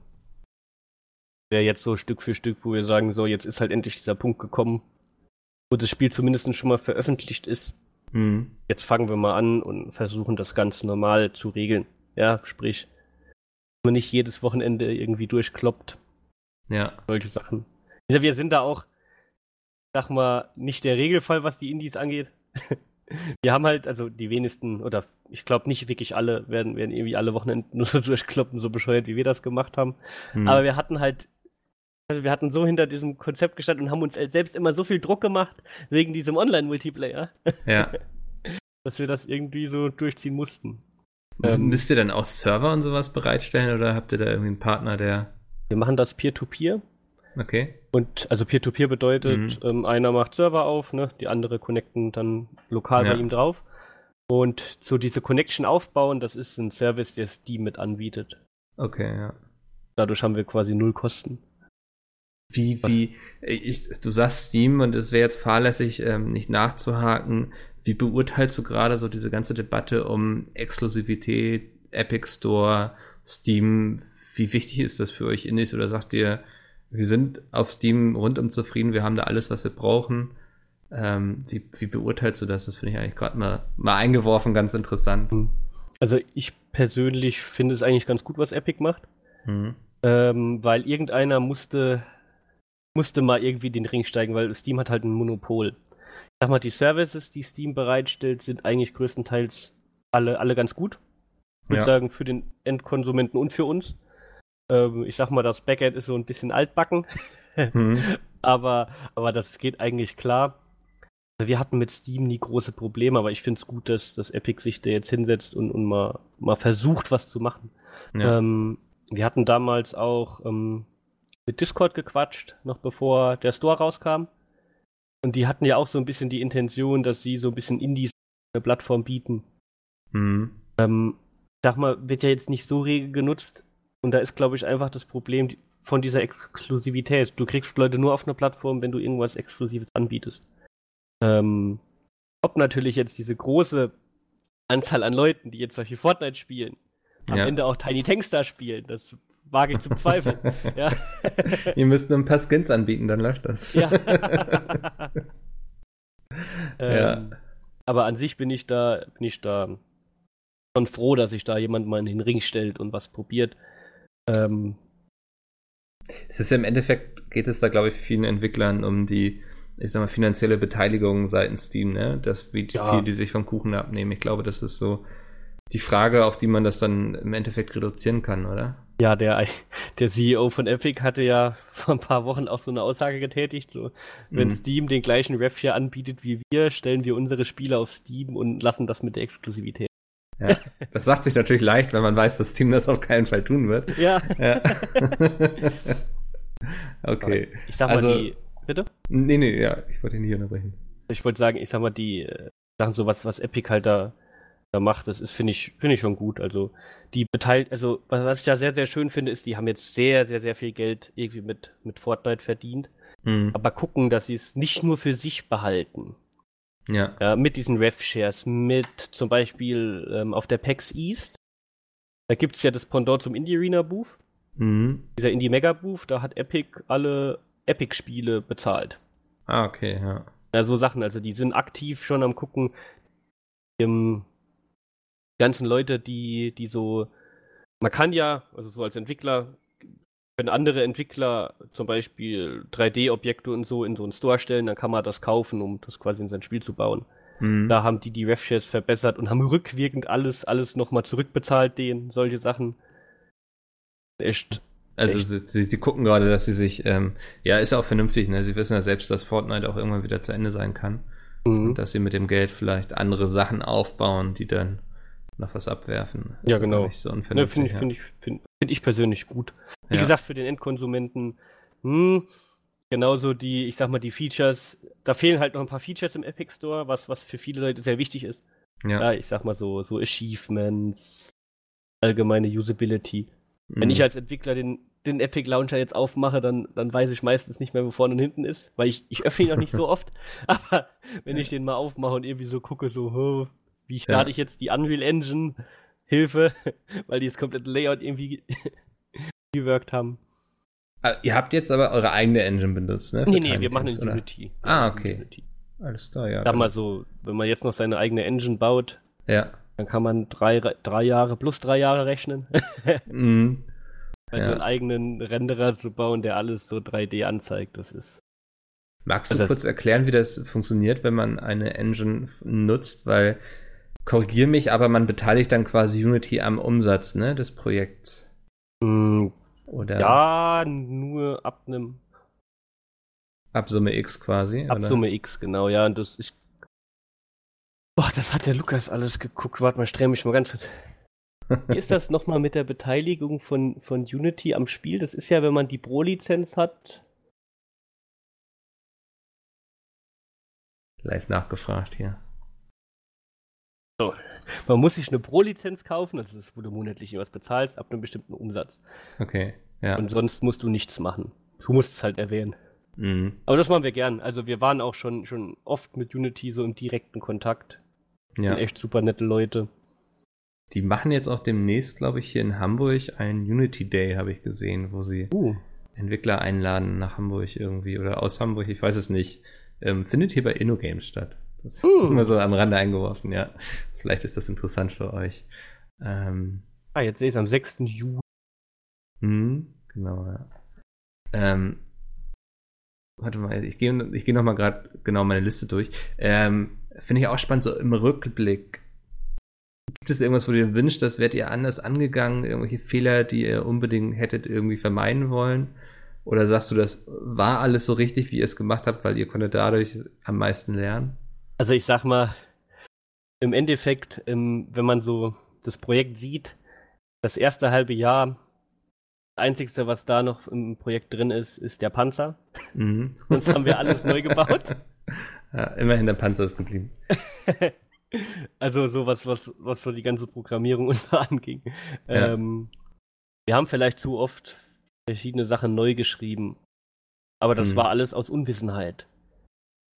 Wäre jetzt so Stück für Stück, wo wir sagen, so, jetzt ist halt endlich dieser Punkt gekommen, wo das Spiel zumindest schon mal veröffentlicht ist. Mhm. Jetzt fangen wir mal an und versuchen das ganz normal zu regeln. Ja, sprich, man nicht jedes Wochenende irgendwie durchkloppt. Ja. Solche Sachen. Wir sind da auch, sag mal, nicht der Regelfall, was die Indies angeht. wir haben halt, also die wenigsten, oder ich glaube nicht wirklich alle, werden, werden irgendwie alle Wochenende nur so durchkloppen, so bescheuert, wie wir das gemacht haben. Mhm. Aber wir hatten halt also wir hatten so hinter diesem Konzept gestanden und haben uns selbst immer so viel Druck gemacht wegen diesem Online-Multiplayer. Ja. dass wir das irgendwie so durchziehen mussten. Ähm, Müsst ihr dann auch Server und sowas bereitstellen oder habt ihr da irgendwie einen Partner, der. Wir machen das Peer-to-Peer. Okay. Und also Peer-to-Peer -Peer bedeutet, mhm. ähm, einer macht Server auf, ne? die andere connecten dann lokal ja. bei ihm drauf. Und so diese Connection aufbauen, das ist ein Service, der Steam mit anbietet. Okay, ja. Dadurch haben wir quasi null Kosten. Wie, wie, ich, du sagst Steam und es wäre jetzt fahrlässig, ähm, nicht nachzuhaken. Wie beurteilst du gerade so diese ganze Debatte um Exklusivität, Epic Store, Steam? Wie wichtig ist das für euch Indies? Oder sagt ihr, wir sind auf Steam rundum zufrieden, wir haben da alles, was wir brauchen? Ähm, wie, wie beurteilst du das? Das finde ich eigentlich gerade mal, mal eingeworfen, ganz interessant. Hm. Also ich persönlich finde es eigentlich ganz gut, was Epic macht. Mhm. Ähm, weil irgendeiner musste musste mal irgendwie den Ring steigen, weil Steam hat halt ein Monopol. Ich sag mal, die Services, die Steam bereitstellt, sind eigentlich größtenteils alle, alle ganz gut. Ich würde ja. sagen, für den Endkonsumenten und für uns. Ähm, ich sag mal, das Backend ist so ein bisschen altbacken. mhm. aber, aber das geht eigentlich klar. Wir hatten mit Steam nie große Probleme, aber ich finde es gut, dass, dass Epic sich da jetzt hinsetzt und, und mal, mal versucht, was zu machen. Ja. Ähm, wir hatten damals auch ähm, mit Discord gequatscht, noch bevor der Store rauskam. Und die hatten ja auch so ein bisschen die Intention, dass sie so ein bisschen Indies eine Plattform bieten. Mhm. Ähm, sag mal, wird ja jetzt nicht so rege genutzt. Und da ist, glaube ich, einfach das Problem von dieser Exklusivität. Du kriegst Leute nur auf eine Plattform, wenn du irgendwas Exklusives anbietest. Ähm, ob natürlich jetzt diese große Anzahl an Leuten, die jetzt solche Fortnite spielen, am ja. Ende auch Tiny Tanks da spielen, das wage ich zu bezweifeln. ja. Ihr müsst nur ein paar Skins anbieten, dann läuft das. ja. ähm, Aber an sich bin ich da, bin ich da schon froh, dass sich da jemand mal in den Ring stellt und was probiert. Ähm, es ist ja im Endeffekt, geht es da, glaube ich, vielen Entwicklern um die, ich sag mal, finanzielle Beteiligung seitens Steam, ne? Das, wie ja. viel die sich vom Kuchen abnehmen. Ich glaube, das ist so die Frage, auf die man das dann im Endeffekt reduzieren kann, oder? Ja, der, der CEO von Epic hatte ja vor ein paar Wochen auch so eine Aussage getätigt, so, wenn mhm. Steam den gleichen Rev hier anbietet wie wir, stellen wir unsere Spiele auf Steam und lassen das mit der Exklusivität. Ja, das sagt sich natürlich leicht, wenn man weiß, dass Steam das auf keinen Fall tun wird. Ja. ja. okay. Ich sag mal, also, die. Bitte? Nee, nee, ja, ich wollte ihn nicht unterbrechen. Ich wollte sagen, ich sag mal, die äh, Sachen, so was, was Epic halt da da macht, das ist, finde ich, finde ich schon gut. Also, die beteiligt, also, was ich da sehr, sehr schön finde, ist, die haben jetzt sehr, sehr, sehr viel Geld irgendwie mit, mit Fortnite verdient. Mhm. Aber gucken, dass sie es nicht nur für sich behalten. Ja. ja mit diesen Rev-Shares, mit zum Beispiel ähm, auf der PAX East. Da gibt es ja das Pendant zum Indie Arena Booth. Mhm. Dieser Indie Mega Booth, da hat Epic alle Epic-Spiele bezahlt. Ah, okay, ja. Ja, so Sachen, also die sind aktiv schon am gucken, im, ganzen Leute, die, die so, man kann ja, also so als Entwickler, wenn andere Entwickler zum Beispiel 3D-Objekte und so in so einen Store stellen, dann kann man das kaufen, um das quasi in sein Spiel zu bauen. Mhm. Da haben die die RevShares verbessert und haben rückwirkend alles, alles nochmal zurückbezahlt, denen, solche Sachen. Echt. Also echt. Sie, sie gucken gerade, dass sie sich, ähm, ja, ist auch vernünftig, ne? Sie wissen ja selbst, dass Fortnite auch irgendwann wieder zu Ende sein kann. Mhm. Und dass sie mit dem Geld vielleicht andere Sachen aufbauen, die dann noch was abwerfen. Das ja, genau. So ne, Finde ich, find ich, find, find ich persönlich gut. Wie ja. gesagt, für den Endkonsumenten, hm, genauso die, ich sag mal, die Features, da fehlen halt noch ein paar Features im Epic Store, was, was für viele Leute sehr wichtig ist. Ja. ja ich sag mal so, so Achievements, allgemeine Usability. Mhm. Wenn ich als Entwickler den, den Epic Launcher jetzt aufmache, dann, dann weiß ich meistens nicht mehr, wo vorne und hinten ist, weil ich, ich öffne ihn noch nicht so oft. Aber wenn ich den mal aufmache und irgendwie so gucke, so, oh, wie starte ja. ich jetzt die Unreal Engine? Hilfe, weil die das komplette Layout irgendwie gewirkt haben. Ah, ihr habt jetzt aber eure eigene Engine benutzt, ne? Nee, nee, wir machen in Unity. Ah, okay. Unity. Alles klar, ja. Sag mal so, wenn man jetzt noch seine eigene Engine baut, ja. dann kann man drei, drei Jahre plus drei Jahre rechnen. mhm. Also ja. einen eigenen Renderer zu bauen, der alles so 3D anzeigt, das ist. Magst du also kurz erklären, wie das funktioniert, wenn man eine Engine nutzt? Weil, korrigier mich, aber man beteiligt dann quasi Unity am Umsatz ne, des Projekts. Oder? Ja, nur ab einem. Ab Summe X quasi. Ab oder? Summe X, genau, ja. Und das, ich, boah, das hat der Lukas alles geguckt. Warte mal, streng mich mal ganz kurz. Wie ist das nochmal mit der Beteiligung von, von Unity am Spiel? Das ist ja, wenn man die Pro-Lizenz hat. Live nachgefragt hier. So. Man muss sich eine Pro-Lizenz kaufen, das ist, wo du monatlich was bezahlst, ab einem bestimmten Umsatz. Okay, ja. Und sonst musst du nichts machen. Du musst es halt erwähnen. Mhm. Aber das machen wir gern. Also wir waren auch schon, schon oft mit Unity so im direkten Kontakt. Ja. Sind echt super nette Leute. Die machen jetzt auch demnächst, glaube ich, hier in Hamburg einen Unity Day, habe ich gesehen, wo sie uh. Entwickler einladen nach Hamburg irgendwie oder aus Hamburg, ich weiß es nicht. Ähm, findet hier bei InnoGames statt. Das ist uh. immer so am Rande eingeworfen, ja. Vielleicht ist das interessant für euch. Ähm, ah, jetzt sehe ich es am 6. Juli. Mhm, genau, ja. Ähm, warte mal, ich gehe ich geh noch mal gerade genau meine Liste durch. Ähm, Finde ich auch spannend, so im Rückblick. Gibt es irgendwas, wo ihr wünscht, das werdet ihr anders angegangen? Irgendwelche Fehler, die ihr unbedingt hättet irgendwie vermeiden wollen? Oder sagst du, das war alles so richtig, wie ihr es gemacht habt, weil ihr konntet dadurch am meisten lernen? Also ich sag mal, im Endeffekt, ähm, wenn man so das Projekt sieht, das erste halbe Jahr, das Einzige, was da noch im Projekt drin ist, ist der Panzer. Mhm. Sonst haben wir alles neu gebaut. Ja, immerhin der Panzer ist geblieben. also sowas, was, was so die ganze Programmierung unter anging. Ja. Ähm, wir haben vielleicht zu oft verschiedene Sachen neu geschrieben. Aber das mhm. war alles aus Unwissenheit.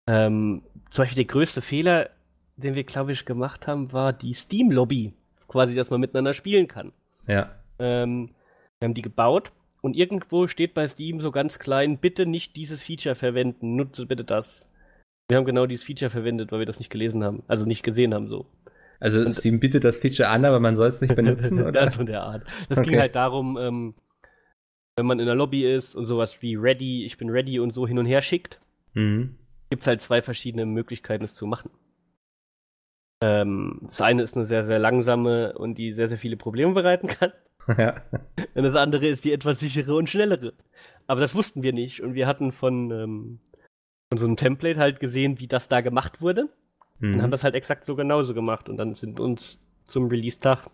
Ähm, zum Beispiel der größte Fehler, den wir, glaube ich, gemacht haben, war die Steam-Lobby. Quasi, dass man miteinander spielen kann. Ja. Ähm, wir haben die gebaut und irgendwo steht bei Steam so ganz klein, bitte nicht dieses Feature verwenden, nutze bitte das. Wir haben genau dieses Feature verwendet, weil wir das nicht gelesen haben, also nicht gesehen haben so. Also und, Steam bietet das Feature an, aber man soll es nicht benutzen, oder? das von der Art. Das okay. ging halt darum, ähm, wenn man in der Lobby ist und sowas wie ready, ich bin ready und so hin und her schickt, mhm. Gibt es halt zwei verschiedene Möglichkeiten, es zu machen. Ähm, das eine ist eine sehr, sehr langsame und die sehr, sehr viele Probleme bereiten kann. Ja. Und das andere ist die etwas sichere und schnellere. Aber das wussten wir nicht. Und wir hatten von, ähm, von so einem Template halt gesehen, wie das da gemacht wurde. Mhm. Und haben das halt exakt so genauso gemacht. Und dann sind uns zum Release-Tag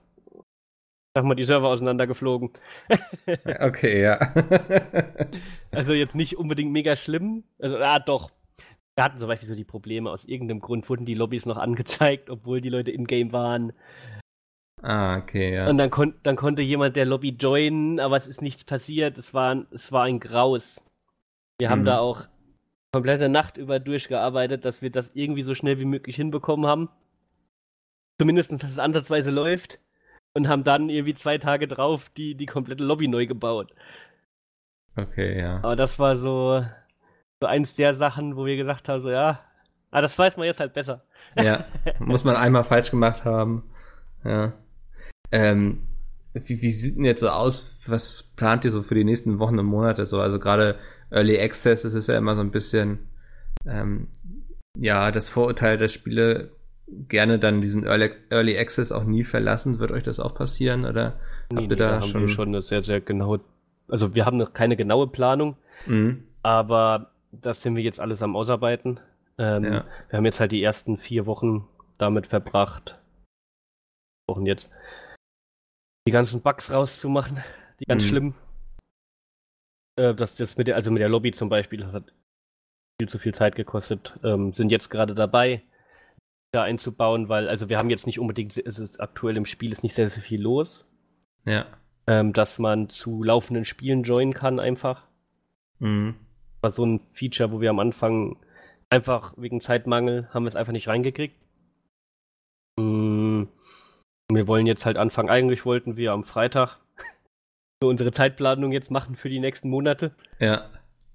sag mal, die Server auseinandergeflogen. okay, ja. also jetzt nicht unbedingt mega schlimm. Also, ah, doch. Wir hatten zum Beispiel so die Probleme, aus irgendeinem Grund wurden die Lobbys noch angezeigt, obwohl die Leute in-game waren. Ah, okay, ja. Und dann, kon dann konnte jemand der Lobby joinen, aber es ist nichts passiert. Es war, es war ein Graus. Wir mhm. haben da auch komplette Nacht über durchgearbeitet, dass wir das irgendwie so schnell wie möglich hinbekommen haben. Zumindest, dass es ansatzweise läuft und haben dann irgendwie zwei Tage drauf die, die komplette Lobby neu gebaut. Okay, ja. Aber das war so, so eins der Sachen, wo wir gesagt haben, so ja, ah, das weiß man jetzt halt besser. Ja, muss man einmal falsch gemacht haben. Ja. Ähm, wie, wie sieht denn jetzt so aus? Was plant ihr so für die nächsten Wochen und Monate so? Also gerade Early Access, das ist ja immer so ein bisschen ähm, ja das Vorurteil, dass Spiele gerne dann diesen Early, Early Access auch nie verlassen? Wird euch das auch passieren oder nee, habt ihr nee, da, da schon? Haben wir schon eine sehr, sehr genaue, also wir haben noch keine genaue Planung, mhm. aber das sind wir jetzt alles am Ausarbeiten. Ähm, ja. Wir haben jetzt halt die ersten vier Wochen damit verbracht, Wochen jetzt, die ganzen Bugs rauszumachen, die ganz mhm. schlimm. äh, das, das mit der, also mit der Lobby zum Beispiel, das hat viel zu viel Zeit gekostet, ähm, sind jetzt gerade dabei, da einzubauen, weil, also wir haben jetzt nicht unbedingt, es ist aktuell im Spiel ist nicht sehr, sehr viel los. Ja. Ähm, dass man zu laufenden Spielen joinen kann einfach. Mhm. War so ein Feature, wo wir am Anfang einfach wegen Zeitmangel haben wir es einfach nicht reingekriegt. Mhm. Wir wollen jetzt halt anfangen, eigentlich wollten wir am Freitag so unsere Zeitplanung jetzt machen für die nächsten Monate. Ja.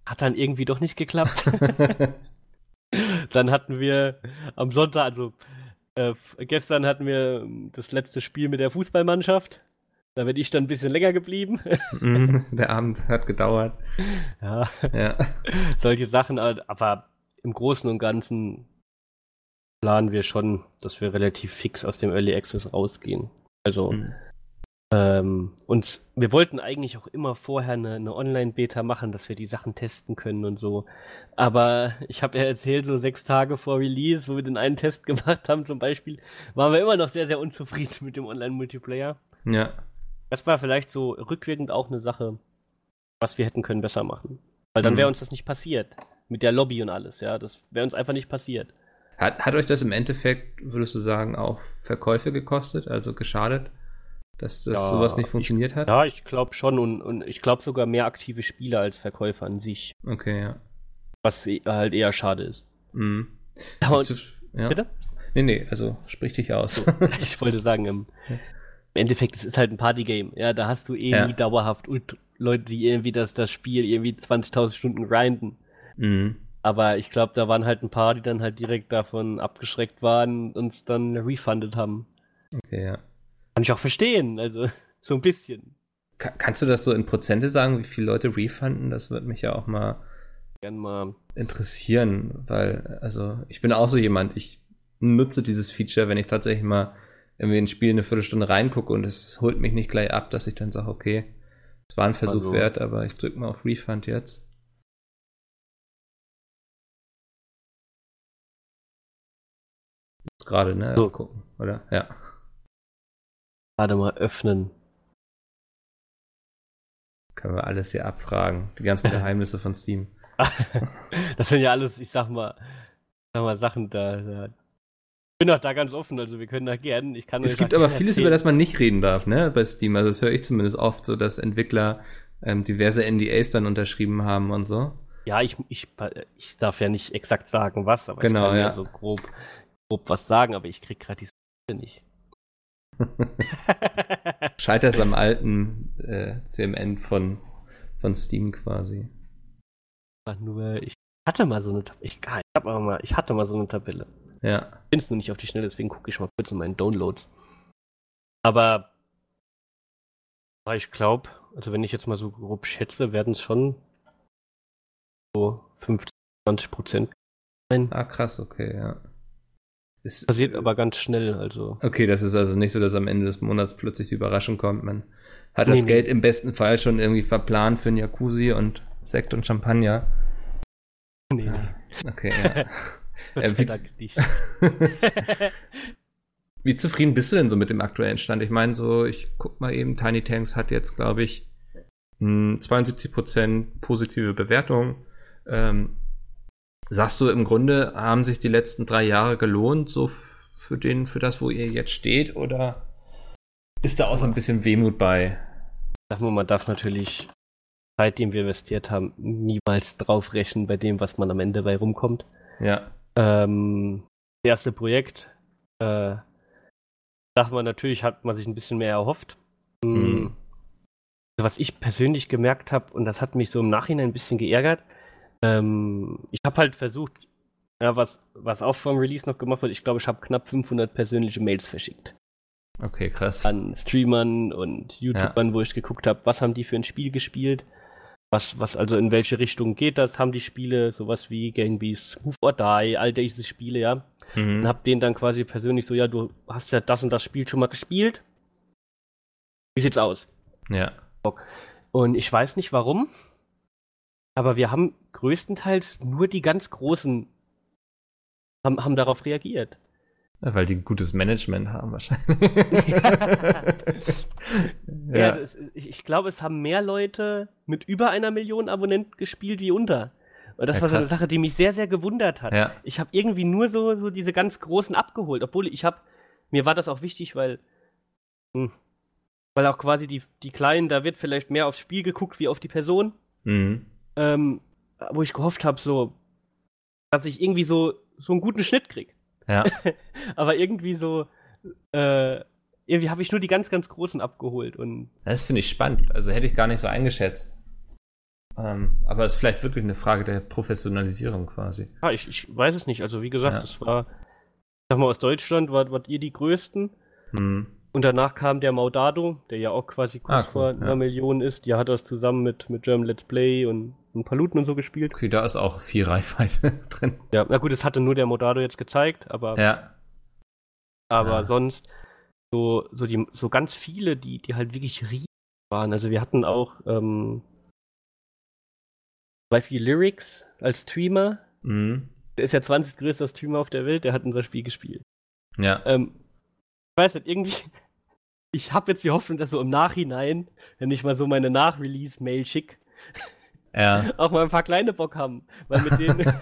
Hat dann irgendwie doch nicht geklappt. dann hatten wir am Sonntag, also äh, gestern hatten wir das letzte Spiel mit der Fußballmannschaft. Da bin ich dann ein bisschen länger geblieben. Mhm, der Abend hat gedauert. Ja. Ja. Solche Sachen, aber im Großen und Ganzen planen wir schon, dass wir relativ fix aus dem Early Access rausgehen. Also Mhm. ähm, und wir wollten eigentlich auch immer vorher eine, eine Online-Beta machen, dass wir die Sachen testen können und so. Aber ich habe ja erzählt, so sechs Tage vor Release, wo wir den einen Test gemacht haben zum Beispiel, waren wir immer noch sehr, sehr unzufrieden mit dem Online-Multiplayer. Ja. Das war vielleicht so rückwirkend auch eine Sache, was wir hätten können besser machen. Weil dann Mhm. wäre uns das nicht passiert. Mit der Lobby und alles, ja. Das wäre uns einfach nicht passiert. Hat, hat euch das im Endeffekt, würdest du sagen, auch Verkäufe gekostet, also geschadet, dass das Ja, sowas nicht ich- funktioniert hat? Ja, ich glaube schon und, und ich glaube sogar mehr aktive Spieler als Verkäufer an sich. Okay, ja. Was eh- halt eher schade ist. Mhm. Zu- ja. bitte? Nee, nee, also sprich dich aus. ich wollte sagen, im, im Endeffekt, es ist halt ein Partygame. Ja, da hast du eh Ja. nie dauerhaft Ult Leute, die irgendwie das, das Spiel irgendwie 20.000 Stunden grinden. mhm. Aber ich glaube, da waren halt ein paar, die dann halt direkt davon abgeschreckt waren und dann refundet haben. Okay, ja. Kann ich auch verstehen, also so ein bisschen. Ka kannst du das so in Prozente sagen, wie viele Leute refunden? Das würde mich ja auch mal Gern mal. interessieren, weil, also, ich bin auch so jemand, ich nutze dieses Feature, wenn ich tatsächlich mal irgendwie in ein Spiel eine Viertelstunde reingucke und es holt mich nicht gleich ab, dass ich dann sage, okay, es war ein Versuch Also- wert, aber ich drücke mal auf Refund jetzt. Jetzt gerade, ne? So. Gucken, oder? Ja. Gerade mal öffnen. Können wir alles hier abfragen. Die ganzen Geheimnisse von Steam. das sind ja alles, ich sag mal, sag mal Sachen da. da. Ich bin doch da ganz offen, also wir können da gerne. Ich kann Es gibt aber vieles, erzählen. über das man nicht reden darf, ne, bei Steam. Also das höre ich zumindest oft so, dass Entwickler ähm, diverse NDAs dann unterschrieben haben und so. Ja, ich, ich, ich darf ja nicht exakt sagen, was, aber Genau, ich kann ja. ja so grob, grob was sagen, aber ich krieg gerade die Sache nicht. Scheiterst am alten äh, CMN von, von Steam quasi. Nur, ich hatte mal so eine Tabelle. Ich, ich, mal, ich hatte mal so eine Tabelle. Ja. Ich finde es nur nicht auf die Schnelle, deswegen gucke ich mal kurz in meinen Downloads. Aber ich glaube, also wenn ich jetzt mal so grob schätze, werden es schon so 15, 20 Prozent sein. Ah, krass, okay, ja. Ist, Passiert aber ganz schnell, also. Okay, das ist also nicht so, dass am Ende des Monats plötzlich die Überraschung kommt. Man hat das Nee, nee. Geld im besten Fall schon irgendwie verplant für ein Jacuzzi und Sekt und Champagner. Nee, nee. Okay, ja. Gott Äh, sei wie- Dank nicht. Wie zufrieden bist du denn so mit dem aktuellen Stand? Ich meine, so, ich guck mal eben, Tiny Tanks hat jetzt, glaube ich, mh, 72% positive Bewertung. Ähm, sagst du, im Grunde haben sich die letzten drei Jahre gelohnt, so für den, für das, wo ihr jetzt steht, oder ist da auch so ein bisschen Wehmut bei? Sag mal, man darf natürlich Zeit, die wir investiert haben, niemals draufrechnen bei dem, was man am Ende bei rumkommt. Ja. Ähm, das erste Projekt, äh, sagt man natürlich, hat man sich ein bisschen mehr erhofft. Mhm. Also was ich persönlich gemerkt habe, und das hat mich so im Nachhinein ein bisschen geärgert, ähm, ich habe halt versucht, ja, was, was auch vom Release noch gemacht wird, ich glaube, ich habe knapp 500 persönliche Mails verschickt Okay, krass. an Streamern und YouTubern, wo ich geguckt habe, was haben die für ein Spiel gespielt, was, was also in welche Richtung geht das, haben die Spiele, sowas wie Gang Beasts, Move or Die, all diese Spiele, ja. Und Mhm. hab denen dann quasi persönlich so, ja, du hast ja das und das Spiel schon mal gespielt. Wie sieht's aus? Ja. Und ich weiß nicht warum, aber wir haben größtenteils nur die ganz Großen haben, haben darauf reagiert. Weil die gutes Management haben wahrscheinlich. Ja, ja. es, ich, glaube, es haben mehr Leute mit über einer Million Abonnenten gespielt wie unter. Und das ja, war so eine Sache, die mich sehr, sehr gewundert hat. Ja. Ich habe irgendwie nur so, so diese ganz großen abgeholt, obwohl ich habe, mir war das auch wichtig, weil, mh, hm, weil auch quasi die, die Kleinen, da wird vielleicht mehr aufs Spiel geguckt wie auf die Person. Mhm. Ähm, wo ich gehofft habe, so, dass ich irgendwie so, so einen guten Schnitt krieg. Ja. Aber irgendwie so, äh, irgendwie habe ich nur die ganz, ganz großen abgeholt. Und das finde ich spannend. Also hätte ich gar nicht so eingeschätzt. Ähm, aber es ist vielleicht wirklich eine Frage der Professionalisierung quasi. Ja, ich, ich weiß es nicht. Also wie gesagt, ja. das war, ich sag mal, aus Deutschland wart, wart ihr die Größten. Hm. Und danach kam der Maudado, der ja auch quasi kurz ah, cool, vor ja. einer Million ist. Die hat das zusammen mit, mit German Let's Play und ein paar Looten und so gespielt. Okay, da ist auch viel Reichweite drin. Ja, na gut, es hatte nur der Modado jetzt gezeigt, aber. Ja. Aber ja. sonst so, so, die, so ganz viele, die, die halt wirklich riesig waren. Also wir hatten auch ähm, zum Beispiel Lyrics als Streamer. Mhm. Der ist ja 20 größter Streamer auf der Welt, der hat unser Spiel gespielt. Ja. Ähm, ich weiß nicht, irgendwie, ich habe jetzt die Hoffnung, dass so im Nachhinein, wenn ich mal so meine Nach-Release-Mail schicke, ja. auch mal ein paar kleine Bock haben. Weil mit denen.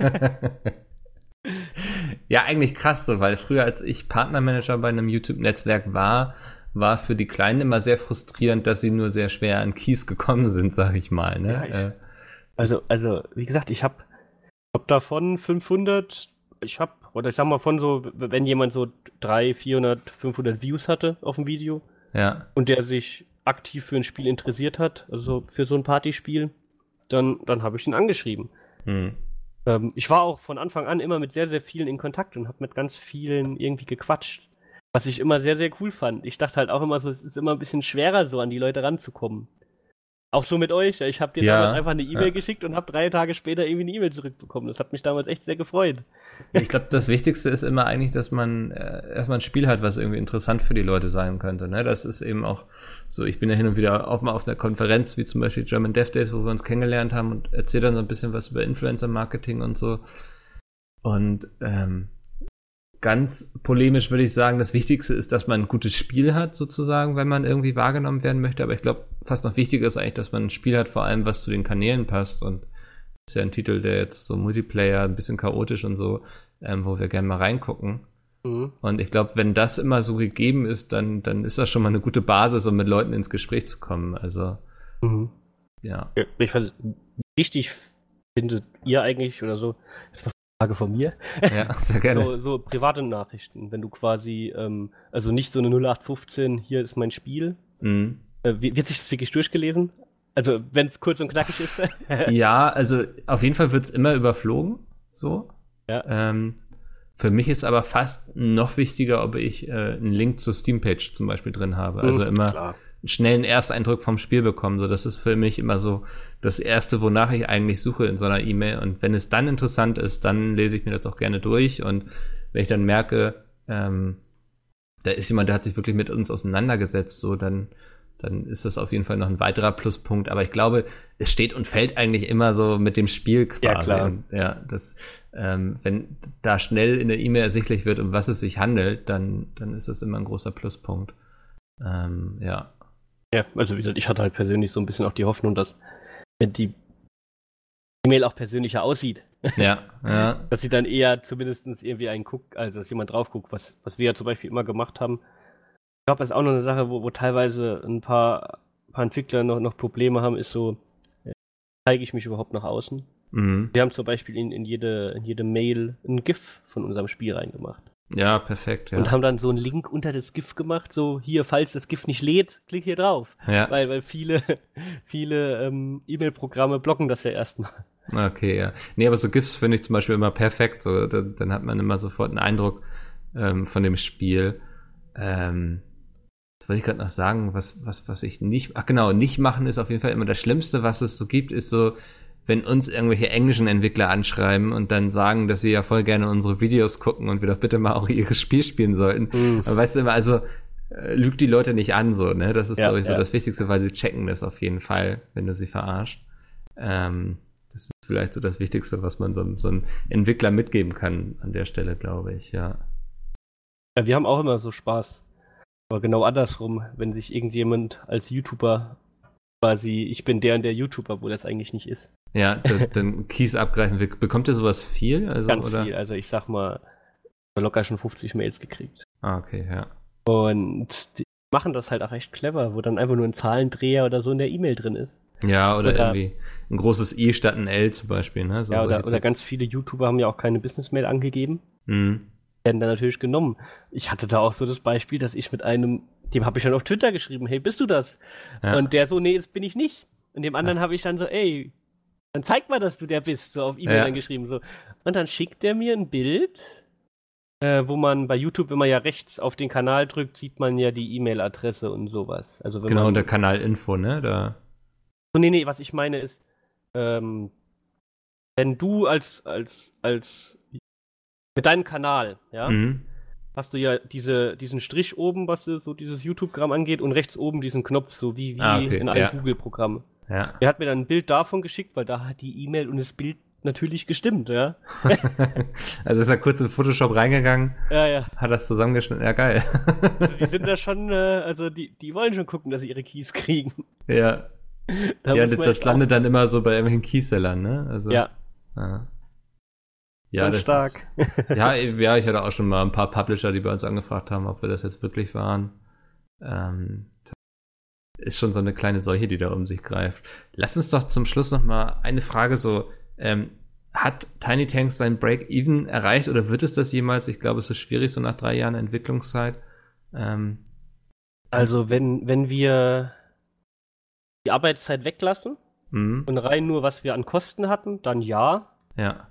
ja, eigentlich krass so, weil früher, als ich Partnermanager bei einem YouTube-Netzwerk war, war für die Kleinen immer sehr frustrierend, dass sie nur sehr schwer an Keys gekommen sind, sag ich mal. Ne? Ja, ich, äh, also, also, wie gesagt, ich habe hab davon 500, ich habe, oder ich sag mal von so, wenn jemand so 300, 400, 500 Views hatte auf dem Video ja. und der sich aktiv für ein Spiel interessiert hat, also für so ein Partyspiel, dann, dann habe ich ihn angeschrieben. Hm. Ähm, ich war auch von Anfang an immer mit sehr, sehr vielen in Kontakt und habe mit ganz vielen irgendwie gequatscht. Was ich immer sehr, sehr cool fand. Ich dachte halt auch immer so, es ist immer ein bisschen schwerer, so an die Leute ranzukommen. Auch so mit euch. Ich habe dir ja, damals einfach eine E-Mail ja. geschickt und habe drei Tage später irgendwie eine E-Mail zurückbekommen. Das hat mich damals echt sehr gefreut. Ich glaube, das Wichtigste ist immer eigentlich, dass man äh, erstmal ein Spiel hat, was irgendwie interessant für die Leute sein könnte. Ne? Das ist eben auch so, ich bin ja hin und wieder auch mal auf einer Konferenz, wie zum Beispiel German Dev Days, wo wir uns kennengelernt haben und erzähle dann so ein bisschen was über Influencer-Marketing und so. Und ähm, ganz polemisch würde ich sagen, das Wichtigste ist, dass man ein gutes Spiel hat, sozusagen, wenn man irgendwie wahrgenommen werden möchte. Aber ich glaube, fast noch wichtiger ist eigentlich, dass man ein Spiel hat, vor allem, was zu den Kanälen passt. Und das ist ja ein Titel, der jetzt so Multiplayer, ein bisschen chaotisch und so, ähm, wo wir gerne mal reingucken. Mhm. Und ich glaube, wenn das immer so gegeben ist, dann, dann ist das schon mal eine gute Basis, um mit Leuten ins Gespräch zu kommen. Also, mhm. ja. Ich fand, wichtig findet ihr eigentlich oder so, ist Frage von mir. Ja, sehr gerne. So, so private Nachrichten, wenn du quasi, ähm, also nicht so eine 0815, hier ist mein Spiel. Mhm. Äh, wird sich das wirklich durchgelesen? Also, wenn es kurz und knackig ist? ja, also auf jeden Fall wird es immer überflogen. So. Ja. Ähm, für mich ist aber fast noch wichtiger, ob ich äh, einen Link zur Steam-Page zum Beispiel drin habe. Also mhm, immer klar schnellen Ersteindruck vom Spiel bekommen. So, das ist für mich immer so das erste, wonach ich eigentlich suche in so einer E-Mail. Und wenn es dann interessant ist, dann lese ich mir das auch gerne durch. Und wenn ich dann merke, ähm, da ist jemand, der hat sich wirklich mit uns auseinandergesetzt, so dann, dann ist das auf jeden Fall noch ein weiterer Pluspunkt. Aber ich glaube, es steht und fällt eigentlich immer so mit dem Spiel quasi. Ja, klar. Und, ja, das, ähm, wenn da schnell in der E-Mail ersichtlich wird, um was es sich handelt, dann, dann ist das immer ein großer Pluspunkt. Ähm, ja. Ja, also wie gesagt, ich hatte halt persönlich so ein bisschen auch die Hoffnung, dass wenn die E-Mail auch persönlicher aussieht. Ja, ja. dass sie dann eher zumindest irgendwie einen guckt, also dass jemand drauf guckt, was, was wir ja zum Beispiel immer gemacht haben. Ich glaube, das ist auch noch eine Sache, wo, wo teilweise ein paar, paar Entwickler noch, noch Probleme haben, ist so, äh, zeige ich mich überhaupt nach außen? Mhm. Wir haben zum Beispiel in, in, jede, in jede Mail ein GIF von unserem Spiel reingemacht. Ja, perfekt. Ja. Und haben dann so einen Link unter das GIF gemacht, so hier, falls das GIF nicht lädt, klick hier drauf. Ja. Weil, weil viele, viele ähm, E-Mail-Programme blocken das ja erstmal. Okay, ja. Nee, aber so GIFs finde ich zum Beispiel immer perfekt. So, da, dann hat man immer sofort einen Eindruck ähm, von dem Spiel. Ähm, das wollte ich gerade noch sagen, was, was, was ich nicht. Ach genau, nicht machen ist auf jeden Fall immer das Schlimmste, was es so gibt, ist so wenn uns irgendwelche englischen Entwickler anschreiben und dann sagen, dass sie ja voll gerne unsere Videos gucken und wir doch bitte mal auch ihres Spiel spielen sollten. Mhm. Aber weißt du immer, also äh, lügt die Leute nicht an, so, ne? Das ist, ja, glaube ich, so ja. das Wichtigste, weil sie checken das auf jeden Fall, wenn du sie verarscht. Ähm, das ist vielleicht so das Wichtigste, was man so, so einem Entwickler mitgeben kann an der Stelle, glaube ich, ja. Ja, wir haben auch immer so Spaß. Aber genau andersrum, wenn sich irgendjemand als YouTuber quasi, ich bin der und der YouTuber, wo das eigentlich nicht ist. Ja, dann Keys abgreifen. Bekommt ihr sowas viel? Also, Ganz oder? viel. Also ich sag mal, locker schon 50 Mails gekriegt. Ah, okay, ja. Und die machen das halt auch recht clever, wo dann einfach nur ein Zahlendreher oder so in der E-Mail drin ist. Ja, oder, oder, irgendwie ein großes E statt ein L zum Beispiel. Ne? So ja, oder, oder ganz viele YouTuber haben ja auch keine Business-Mail angegeben. Mhm. Werden dann natürlich genommen. Ich hatte da auch so das Beispiel, dass ich mit einem, dem habe ich dann auf Twitter geschrieben, hey, bist du das? Ja. Und der so, nee, das bin ich nicht. Und dem anderen ja. habe ich dann so, ey, dann zeig mal, dass du der bist, so auf E-Mail ja. geschrieben. So. Und dann schickt der mir ein Bild, äh, wo man bei YouTube, wenn man ja rechts auf den Kanal drückt, sieht man ja die E-Mail-Adresse und sowas. Also genau, man, der Kanalinfo, ne? Da. So, nee, nee, was ich meine ist, ähm, wenn du als, als, als, mit deinem Kanal, ja, mhm. hast du ja diese, diesen Strich oben, was so dieses YouTube-Gramm angeht, und rechts oben diesen Knopf, so wie, wie ah, okay. in einem ja. Google-Programm. Ja. Er hat mir dann ein Bild davon geschickt, weil da hat die E-Mail und das Bild natürlich gestimmt, ja. also ist er kurz in Photoshop reingegangen, ja, ja. hat das zusammengeschnitten, ja geil. also die sind da schon, äh, also die, die wollen schon gucken, dass sie ihre Keys kriegen. Ja. Da ja, das, das landet dann immer so bei irgendwelchen Keysellern, ne? Also, ja. Ja, ja das stark. Ist, ja, ja, ich hatte auch schon mal ein paar Publisher, die bei uns angefragt haben, ob wir das jetzt wirklich waren. Ähm, ist schon so eine kleine Seuche, die da um sich greift. Lass uns doch zum Schluss noch mal eine Frage so, ähm, hat Tiny Tanks sein Break-Even erreicht oder wird es das jemals? Ich glaube, es ist schwierig, so nach drei Jahren Entwicklungszeit. Ähm, also wenn, wenn wir die Arbeitszeit weglassen mhm. und rein nur, was wir an Kosten hatten, dann ja. Ja.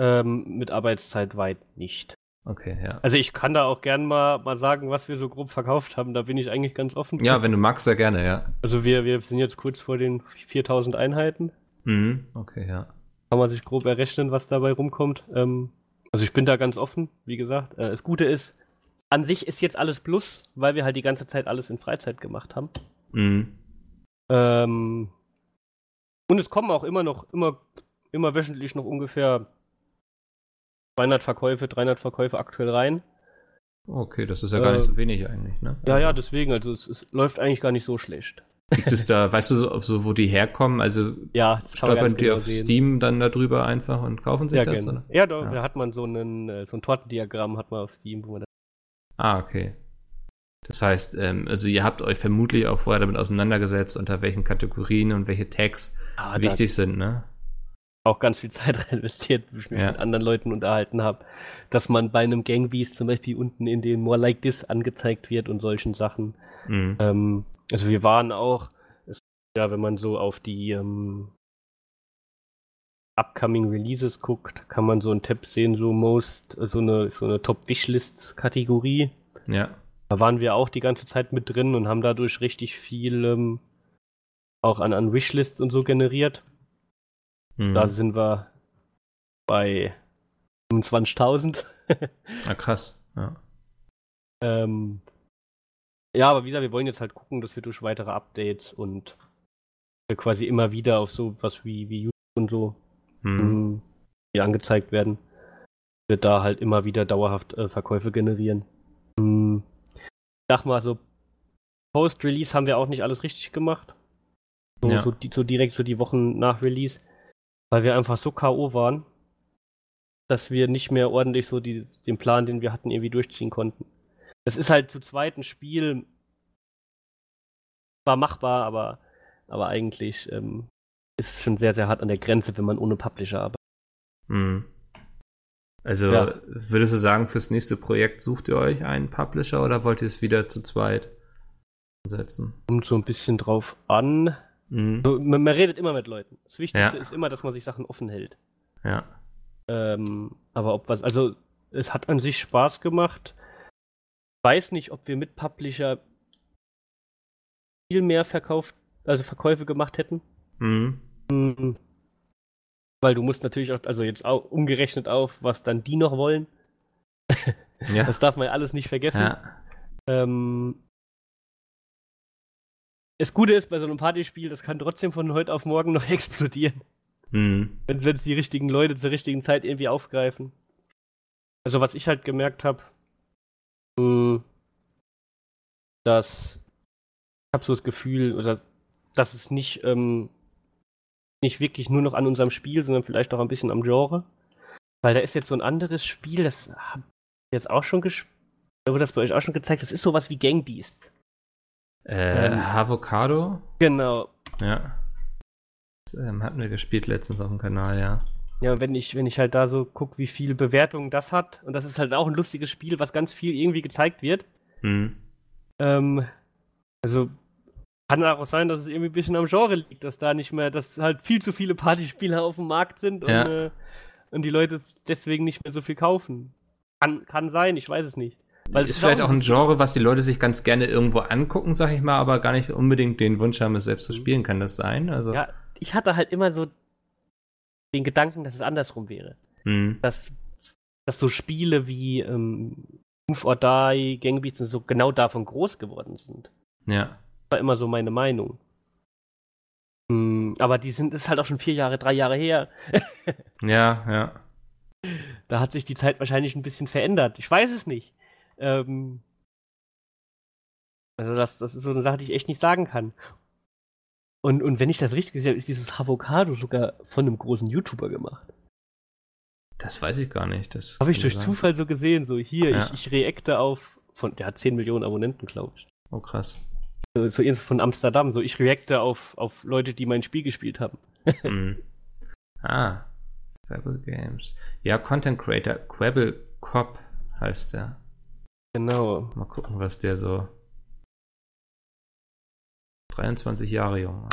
Ähm, mit Arbeitszeit weit nicht. Okay, ja. Also ich kann da auch gern mal, mal sagen, was wir so grob verkauft haben. Da bin ich eigentlich ganz offen. Ja, wenn du magst, sehr gerne, ja. Also wir, wir sind jetzt kurz vor den 4000 Einheiten. Mhm, okay, ja. Kann man sich grob errechnen, was dabei rumkommt. Ähm, also ich bin da ganz offen, wie gesagt. Äh, das Gute ist, an sich ist jetzt alles Plus, weil wir halt die ganze Zeit alles in Freizeit gemacht haben. Mhm. Ähm, und es kommen auch immer noch, immer, immer wöchentlich noch ungefähr 200 Verkäufe, 300 Verkäufe aktuell rein. Okay, das ist ja gar nicht so wenig eigentlich, ne? Ja, ja, deswegen, also es, es, läuft eigentlich gar nicht so schlecht. Gibt es da, weißt du so, so wo die herkommen? Also ja, stolpern die genau auf sehen. Steam dann darüber einfach und kaufen sich ja, das? Genau. Ja, da, ja. da, hat man so, einen, äh, so ein Tortendiagramm hat man auf Steam, wo man das Ah, okay. Das heißt, ähm, also ihr habt euch vermutlich auch vorher damit auseinandergesetzt, unter welchen Kategorien und welche Tags ah, wichtig sind, ne? Auch ganz viel Zeit rein investiert, wo ich mich ja. mit anderen Leuten unterhalten habe, dass man bei einem Gangbeast zum Beispiel unten in den More Like This angezeigt wird und solchen Sachen. Mhm. Ähm, also wir waren auch, ja, wenn man so auf die ähm, upcoming Releases guckt, kann man so einen Tab sehen, so most, so eine, so eine Top Wishlists Kategorie. Ja. Da waren wir auch die ganze Zeit mit drin und haben dadurch richtig viel ähm, auch an, an Wishlists und so generiert. Mhm. Da sind wir bei 25.000. ah, krass. Ja. Ähm, ja, aber wie gesagt, wir wollen jetzt halt gucken, dass wir durch weitere Updates und wir quasi immer wieder auf so was wie, wie YouTube und so mhm. ähm, angezeigt werden, wird da halt immer wieder dauerhaft äh, Verkäufe generieren. Ich sag mal so, Post-Release haben wir auch nicht alles richtig gemacht. So, ja. so, die, so direkt so die Wochen nach Release weil wir einfach so K.O. waren, dass wir nicht mehr ordentlich so die, den Plan, den wir hatten, irgendwie durchziehen konnten. Es ist halt zu zweiten Spiel war machbar, aber, aber eigentlich ähm, ist es schon sehr, sehr hart an der Grenze, wenn man ohne Publisher arbeitet. Mhm. Also ja. würdest du sagen, fürs nächste Projekt sucht ihr euch einen Publisher oder wollt ihr es wieder zu zweit setzen? Kommt so ein bisschen drauf an. Mhm. So, man, man, redet immer mit Leuten. Das Wichtigste ja. ist immer, dass man sich Sachen offen hält. Ja. Ähm, aber ob was, also es hat an sich Spaß gemacht. Weiß nicht, ob wir mit Publisher viel mehr verkauft, also Verkäufe gemacht hätten. Mhm. mhm. Weil du musst natürlich auch, also jetzt auch umgerechnet auf, was dann die noch wollen. ja. Das darf man ja alles nicht vergessen. Ja. Ähm, das Gute ist bei so einem Partyspiel, das kann trotzdem von heute auf morgen noch explodieren. Mhm. Wenn es die richtigen Leute zur richtigen Zeit irgendwie aufgreifen. Also was ich halt gemerkt habe, hm, dass ich habe so das Gefühl, oder dass es nicht, ähm, nicht wirklich nur noch an unserem Spiel, sondern vielleicht auch ein bisschen am Genre. Weil da ist jetzt so ein anderes Spiel, das habe ich jetzt auch schon gespielt, wurde das bei euch auch schon gezeigt, das ist sowas wie Gang Beasts. Äh, ähm, Avocado? Genau. Ja. Das ähm, hatten wir gespielt letztens auf dem Kanal, ja. Ja, wenn ich, wenn ich halt da so gucke, wie viele Bewertungen das hat, und das ist halt auch ein lustiges Spiel, was ganz viel irgendwie gezeigt wird. Hm. Ähm, also kann auch sein, dass es irgendwie ein bisschen am Genre liegt, dass da nicht mehr, dass halt viel zu viele Partyspieler auf dem Markt sind und, ja. äh, und die Leute deswegen nicht mehr so viel kaufen. Kann, kann sein, ich weiß es nicht. Weil ist, vielleicht auch ein Genre, was die Leute sich ganz gerne irgendwo angucken, sag ich mal, aber gar nicht unbedingt den Wunsch haben, es selbst zu mhm. spielen. Kann das sein? Also ja, ich hatte halt immer so den Gedanken, dass es andersrum wäre. Mhm. Dass, dass so Spiele wie ähm, Move or Die, Gangbeats und so genau davon groß geworden sind. Ja. War immer so meine Meinung. Mhm, aber die sind, ist halt auch schon vier Jahre, drei Jahre her. ja, ja. Da hat sich die Zeit wahrscheinlich ein bisschen verändert. Ich weiß es nicht. Ähm, also das, das ist so eine Sache, die ich echt nicht sagen kann. Und, und wenn ich das richtig gesehen habe, ist dieses Avocado sogar von einem großen YouTuber gemacht. Das weiß ich gar nicht. Das habe ich durch sagen. Zufall so gesehen. So hier, ja. ich, ich reacte auf. Von, der hat 10 Millionen Abonnenten, glaube ich. Oh, krass. So, so von Amsterdam. So, ich reacte auf, auf Leute, die mein Spiel gespielt haben. mm. Ah. Quabble Games. Ja, Content Creator. Quabble Cop heißt der. Genau. Mal gucken, was der so. 23 Jahre jung.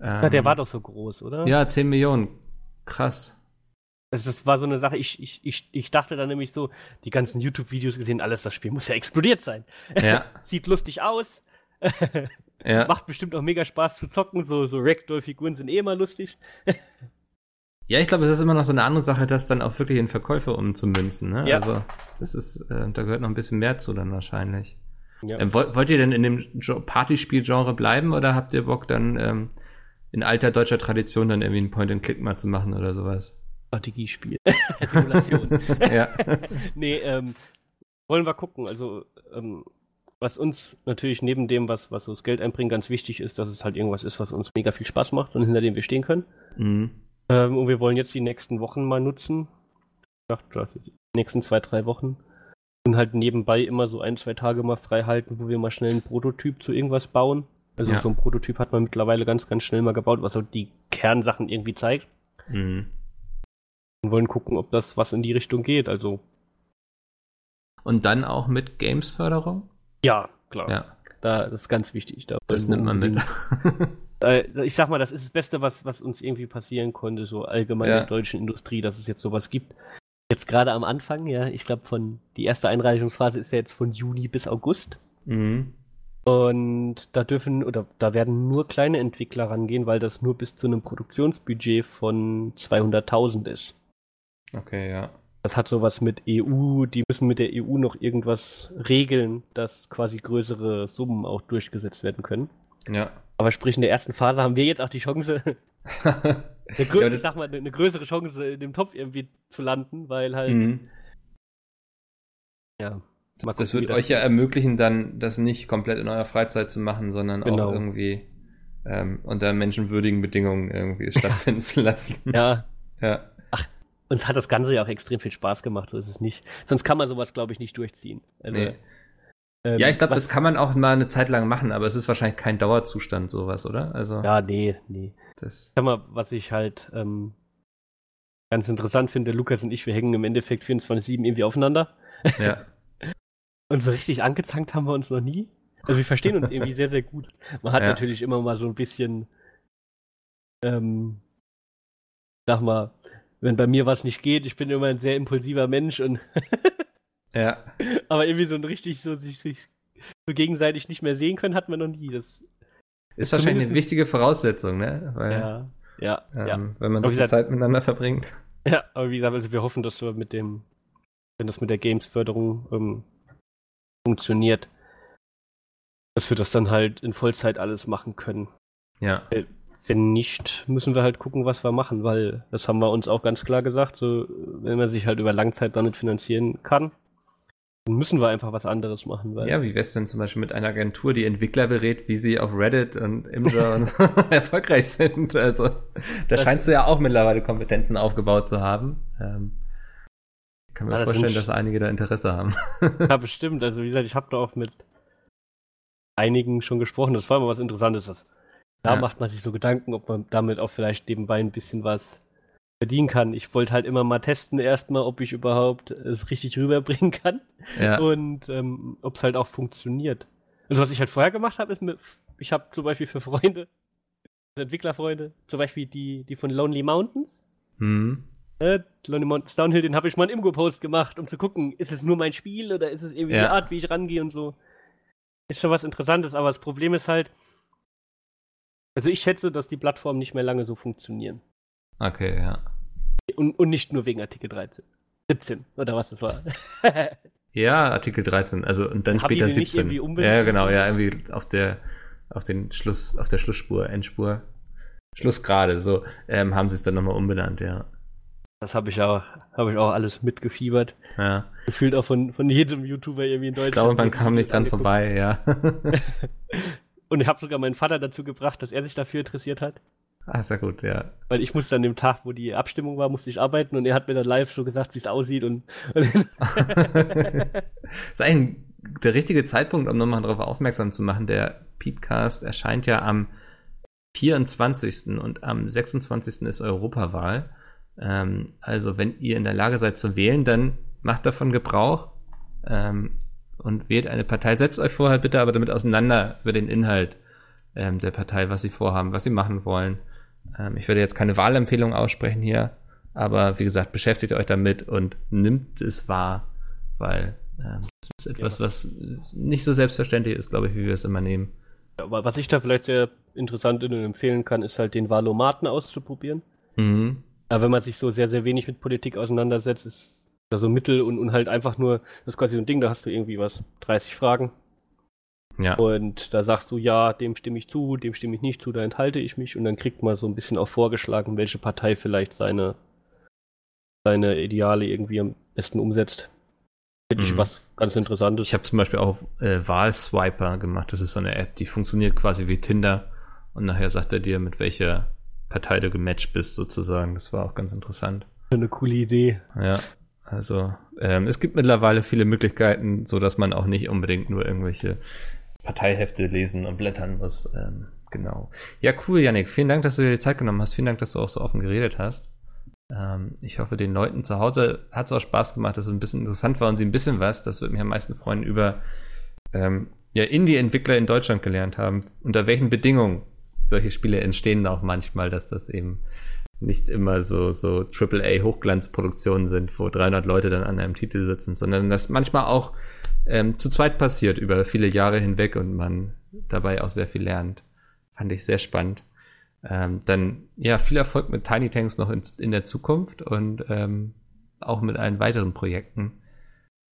Ähm, ja, der war doch so groß, oder? Ja, 10 Millionen. Krass. Das, das war so eine Sache, ich, ich, ich, ich dachte dann nämlich so, die ganzen YouTube-Videos gesehen, alles, das Spiel muss ja explodiert sein. Ja. Sieht lustig aus. ja. Macht bestimmt auch mega Spaß zu zocken, so, so Ragdoll-Figuren sind eh immer lustig. Ja, ich glaube, es ist immer noch so eine andere Sache, das dann auch wirklich in Verkäufe umzumünzen. Ne? Ja. Also, das ist, äh, da gehört noch ein bisschen mehr zu dann wahrscheinlich. Ja. Ähm, wollt, wollt, ihr denn in dem Partyspiel-Genre bleiben oder habt ihr Bock dann ähm, in alter deutscher Tradition dann irgendwie ein Point-and-Click mal zu machen oder sowas? Strategiespiel. Simulation. ja. nee, ähm, wollen wir gucken. Also, ähm, was uns natürlich neben dem, was, was so das Geld einbringt, ganz wichtig ist, dass es halt irgendwas ist, was uns mega viel Spaß macht und hinter dem wir stehen können. Mhm. Ähm, und wir wollen jetzt die nächsten Wochen mal nutzen. Dachte, die nächsten zwei, drei Wochen. Und halt nebenbei immer so ein, zwei Tage mal frei halten, wo wir mal schnell einen Prototyp zu irgendwas bauen. Also ja. so ein Prototyp hat man mittlerweile ganz, ganz schnell mal gebaut, was so die Kernsachen irgendwie zeigt. Mhm. Und wollen gucken, ob das was in die Richtung geht. Also. Und dann auch mit Games-Förderung? Ja, klar. Ja. Da, das ist ganz wichtig. Da das nimmt man mit. ich sag mal, das ist das Beste, was, was uns irgendwie passieren konnte, so allgemein ja. in der deutschen Industrie, dass es jetzt sowas gibt. Jetzt gerade am Anfang, ja, ich glaube, von die erste Einreichungsphase ist ja jetzt von Juni bis August. Mhm. Und da dürfen oder da werden nur kleine Entwickler rangehen, weil das nur bis zu einem Produktionsbudget von 200.000 ist. Okay, ja. Das hat sowas mit EU, die müssen mit der EU noch irgendwas regeln, dass quasi größere Summen auch durchgesetzt werden können. Ja. Aber sprich, in der ersten Phase haben wir jetzt auch die Chance, eine, grö ja, ich sag mal, eine, eine, größere Chance in dem Topf irgendwie zu landen, weil halt. Mhm. Ja. Gucken, das wird euch das ja ermöglichen, dann das nicht komplett in eurer Freizeit zu machen, sondern genau. auch irgendwie ähm, unter menschenwürdigen Bedingungen irgendwie stattfinden zu lassen. Ja. Ja. Ach, uns hat das Ganze ja auch extrem viel Spaß gemacht, so ist es nicht. Sonst kann man sowas, glaube ich, nicht durchziehen. Also, nee. Ähm, ja, ich glaube, das kann man auch mal eine Zeit lang machen, aber es ist wahrscheinlich kein Dauerzustand, sowas, oder? Also, ja, nee, nee. Das Sag mal, was ich halt ähm, ganz interessant finde, Lukas und ich, wir hängen im Endeffekt 24-7 irgendwie aufeinander. Ja. und so richtig angezankt haben wir uns noch nie. Also wir verstehen uns irgendwie sehr, sehr gut. Man hat ja. natürlich immer mal so ein bisschen, ähm, sag mal, wenn bei mir was nicht geht, ich bin immer ein sehr impulsiver Mensch und Ja. Aber irgendwie so ein richtig so sich, so gegenseitig nicht mehr sehen können, hat man noch nie. Das ist wahrscheinlich eine wichtige Voraussetzung, ne? Weil, ja, ja, ähm, ja. Wenn man so viel Zeit miteinander verbringt. Ja, aber wie gesagt, also wir hoffen, dass wir mit dem, wenn das mit der Games-Förderung ähm, funktioniert, dass wir das dann halt in Vollzeit alles machen können. Ja. Äh, wenn nicht, müssen wir halt gucken, was wir machen, weil das haben wir uns auch ganz klar gesagt, so wenn man sich halt über Langzeit damit finanzieren kann, Dann müssen wir einfach was anderes machen. Ja, wie wär's denn zum Beispiel mit einer Agentur, die Entwickler berät, wie sie auf Reddit und Imgur und erfolgreich sind? Also, da das scheinst du ja auch mittlerweile Kompetenzen aufgebaut zu haben. Ähm, kann mir ja, vorstellen, dass einige da Interesse haben. ja, bestimmt. Also, wie gesagt, ich habe da auch mit einigen schon gesprochen. Das war immer was Interessantes. Da ja. macht man sich so Gedanken, ob man damit auch vielleicht nebenbei ein bisschen was verdienen kann. Ich wollte halt immer mal testen erstmal, ob ich überhaupt es richtig rüberbringen kann ja. und ähm, ob es halt auch funktioniert. Also was ich halt vorher gemacht habe, ist, mit, ich habe zum Beispiel für Freunde, Entwicklerfreunde, zum Beispiel die, die von Lonely Mountains, mhm. äh, Lonely Mountains Downhill, den habe ich mal einen Imgo-Post gemacht, um zu gucken, ist es nur mein Spiel oder ist es irgendwie ja. eine Art, wie ich rangehe und so. Ist schon was Interessantes, aber das Problem ist halt, also ich schätze, dass die Plattformen nicht mehr lange so funktionieren. Okay, ja. Und, und nicht nur wegen Artikel 13. 17, oder was das war. ja, Artikel 13, also und dann Hab später 17. Ja, genau, ja, irgendwie auf der auf den Schluss, auf der Schlussspur, Endspur. Schlussgrade, so ähm, haben sie es dann nochmal umbenannt, ja. Das habe ich auch, habe ich auch alles mitgefiebert. Ja. Gefühlt auch von, von jedem YouTuber irgendwie in Deutschland. Ich glaube, man kam nicht dran angeguckt. vorbei, ja. Und ich habe sogar meinen Vater dazu gebracht, dass er sich dafür interessiert hat. Ah, sehr gut, ja. Weil ich musste an dem Tag, wo die Abstimmung war, musste ich arbeiten und er hat mir dann live so gesagt, wie es aussieht und. das ist eigentlich der richtige Zeitpunkt, um nochmal darauf aufmerksam zu machen. Der Podcast erscheint ja am 24. und am 26. ist Europawahl. Ähm, also, wenn ihr in der Lage seid zu wählen, dann macht davon Gebrauch ähm, und wählt eine Partei. Setzt euch vorher bitte aber damit auseinander über den Inhalt ähm, der Partei, was sie vorhaben, was sie machen wollen. Ähm, ich werde jetzt keine Wahlempfehlung aussprechen hier, aber wie gesagt, beschäftigt euch damit und nimmt es wahr, weil ähm, das ist etwas, was nicht so selbstverständlich ist, glaube ich, wie wir es immer nehmen. Aber was ich da vielleicht sehr interessant und empfehlen kann, ist halt den Wahlomaten auszuprobieren. Mhm. Ja, wenn man sich so sehr, sehr wenig mit Politik auseinandersetzt, ist da so Mittel und, und halt einfach nur, das ist quasi so ein Ding, da hast du irgendwie was, 30 Fragen, ja. Und da sagst du, ja, dem stimme ich zu, dem stimme ich nicht zu, da enthalte ich mich und dann kriegt man so ein bisschen auch vorgeschlagen, welche Partei vielleicht seine, seine Ideale irgendwie am besten umsetzt. Finde ich mhm. was ganz Interessantes. Ich habe zum Beispiel auch äh, Wahlswiper gemacht. Das ist so eine App, die funktioniert quasi wie Tinder und nachher sagt er dir, mit welcher Partei du gematcht bist, sozusagen. Das war auch ganz interessant. Eine coole Idee. Ja. Also ähm, es gibt mittlerweile viele Möglichkeiten, so dass man auch nicht unbedingt nur irgendwelche Parteihefte lesen und blättern muss. Ähm, genau. Ja, cool, Yannick. Vielen Dank, dass du dir die Zeit genommen hast. Vielen Dank, dass du auch so offen geredet hast. Ähm, ich hoffe, den Leuten zu Hause hat es auch Spaß gemacht, dass es ein bisschen interessant war und sie ein bisschen was, das würde mich am meisten freuen, über ähm, ja, Indie-Entwickler in Deutschland gelernt haben. Unter welchen Bedingungen solche Spiele entstehen auch manchmal, dass das eben nicht immer so, so AAA-Hochglanzproduktionen sind, wo 300 Leute dann an einem Titel sitzen, sondern dass manchmal auch ähm, zu zweit passiert über viele Jahre hinweg und man dabei auch sehr viel lernt. Fand ich sehr spannend. Ähm, dann ja, viel Erfolg mit Tiny Tanks noch in, in der Zukunft und ähm, auch mit allen weiteren Projekten.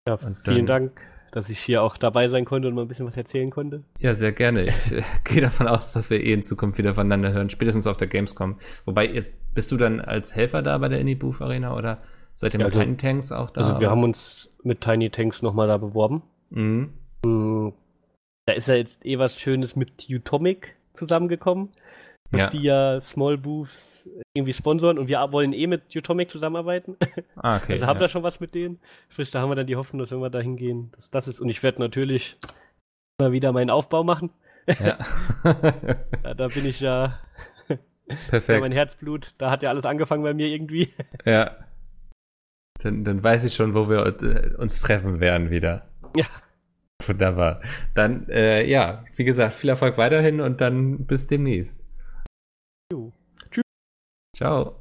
Ja, vielen dann, Dank, dass ich hier auch dabei sein konnte und mal ein bisschen was erzählen konnte. Ja, sehr gerne. Ich äh, gehe davon aus, dass wir eh in Zukunft wieder voneinander hören, spätestens auf der Gamescom. Wobei, jetzt bist du dann als Helfer da bei der Indie Booth Arena oder seid ihr ja, mit also, Tiny Tanks auch da? Also wir haben uns mit Tiny Tanks nochmal da beworben. Mhm. Mm, da ist ja jetzt eh was Schönes mit Utomic zusammengekommen. Dass ja. die ja Small Booths irgendwie sponsoren und wir wollen eh mit Utomic zusammenarbeiten. Ah, okay. Also haben ja. da schon was mit denen. Sprich, da haben wir dann die Hoffnung, dass wenn wir da hingehen, dass das ist. Und ich werde natürlich mal wieder meinen Aufbau machen. Ja. da, da bin ich ja. Perfekt. mein Herzblut, da hat ja alles angefangen bei mir irgendwie. Ja. Dann, dann weiß ich schon, wo wir äh, uns treffen werden wieder. Ja. Wunderbar. Dann, äh, ja, wie gesagt, viel Erfolg weiterhin und dann bis demnächst. Jo. Tschüss. Ciao.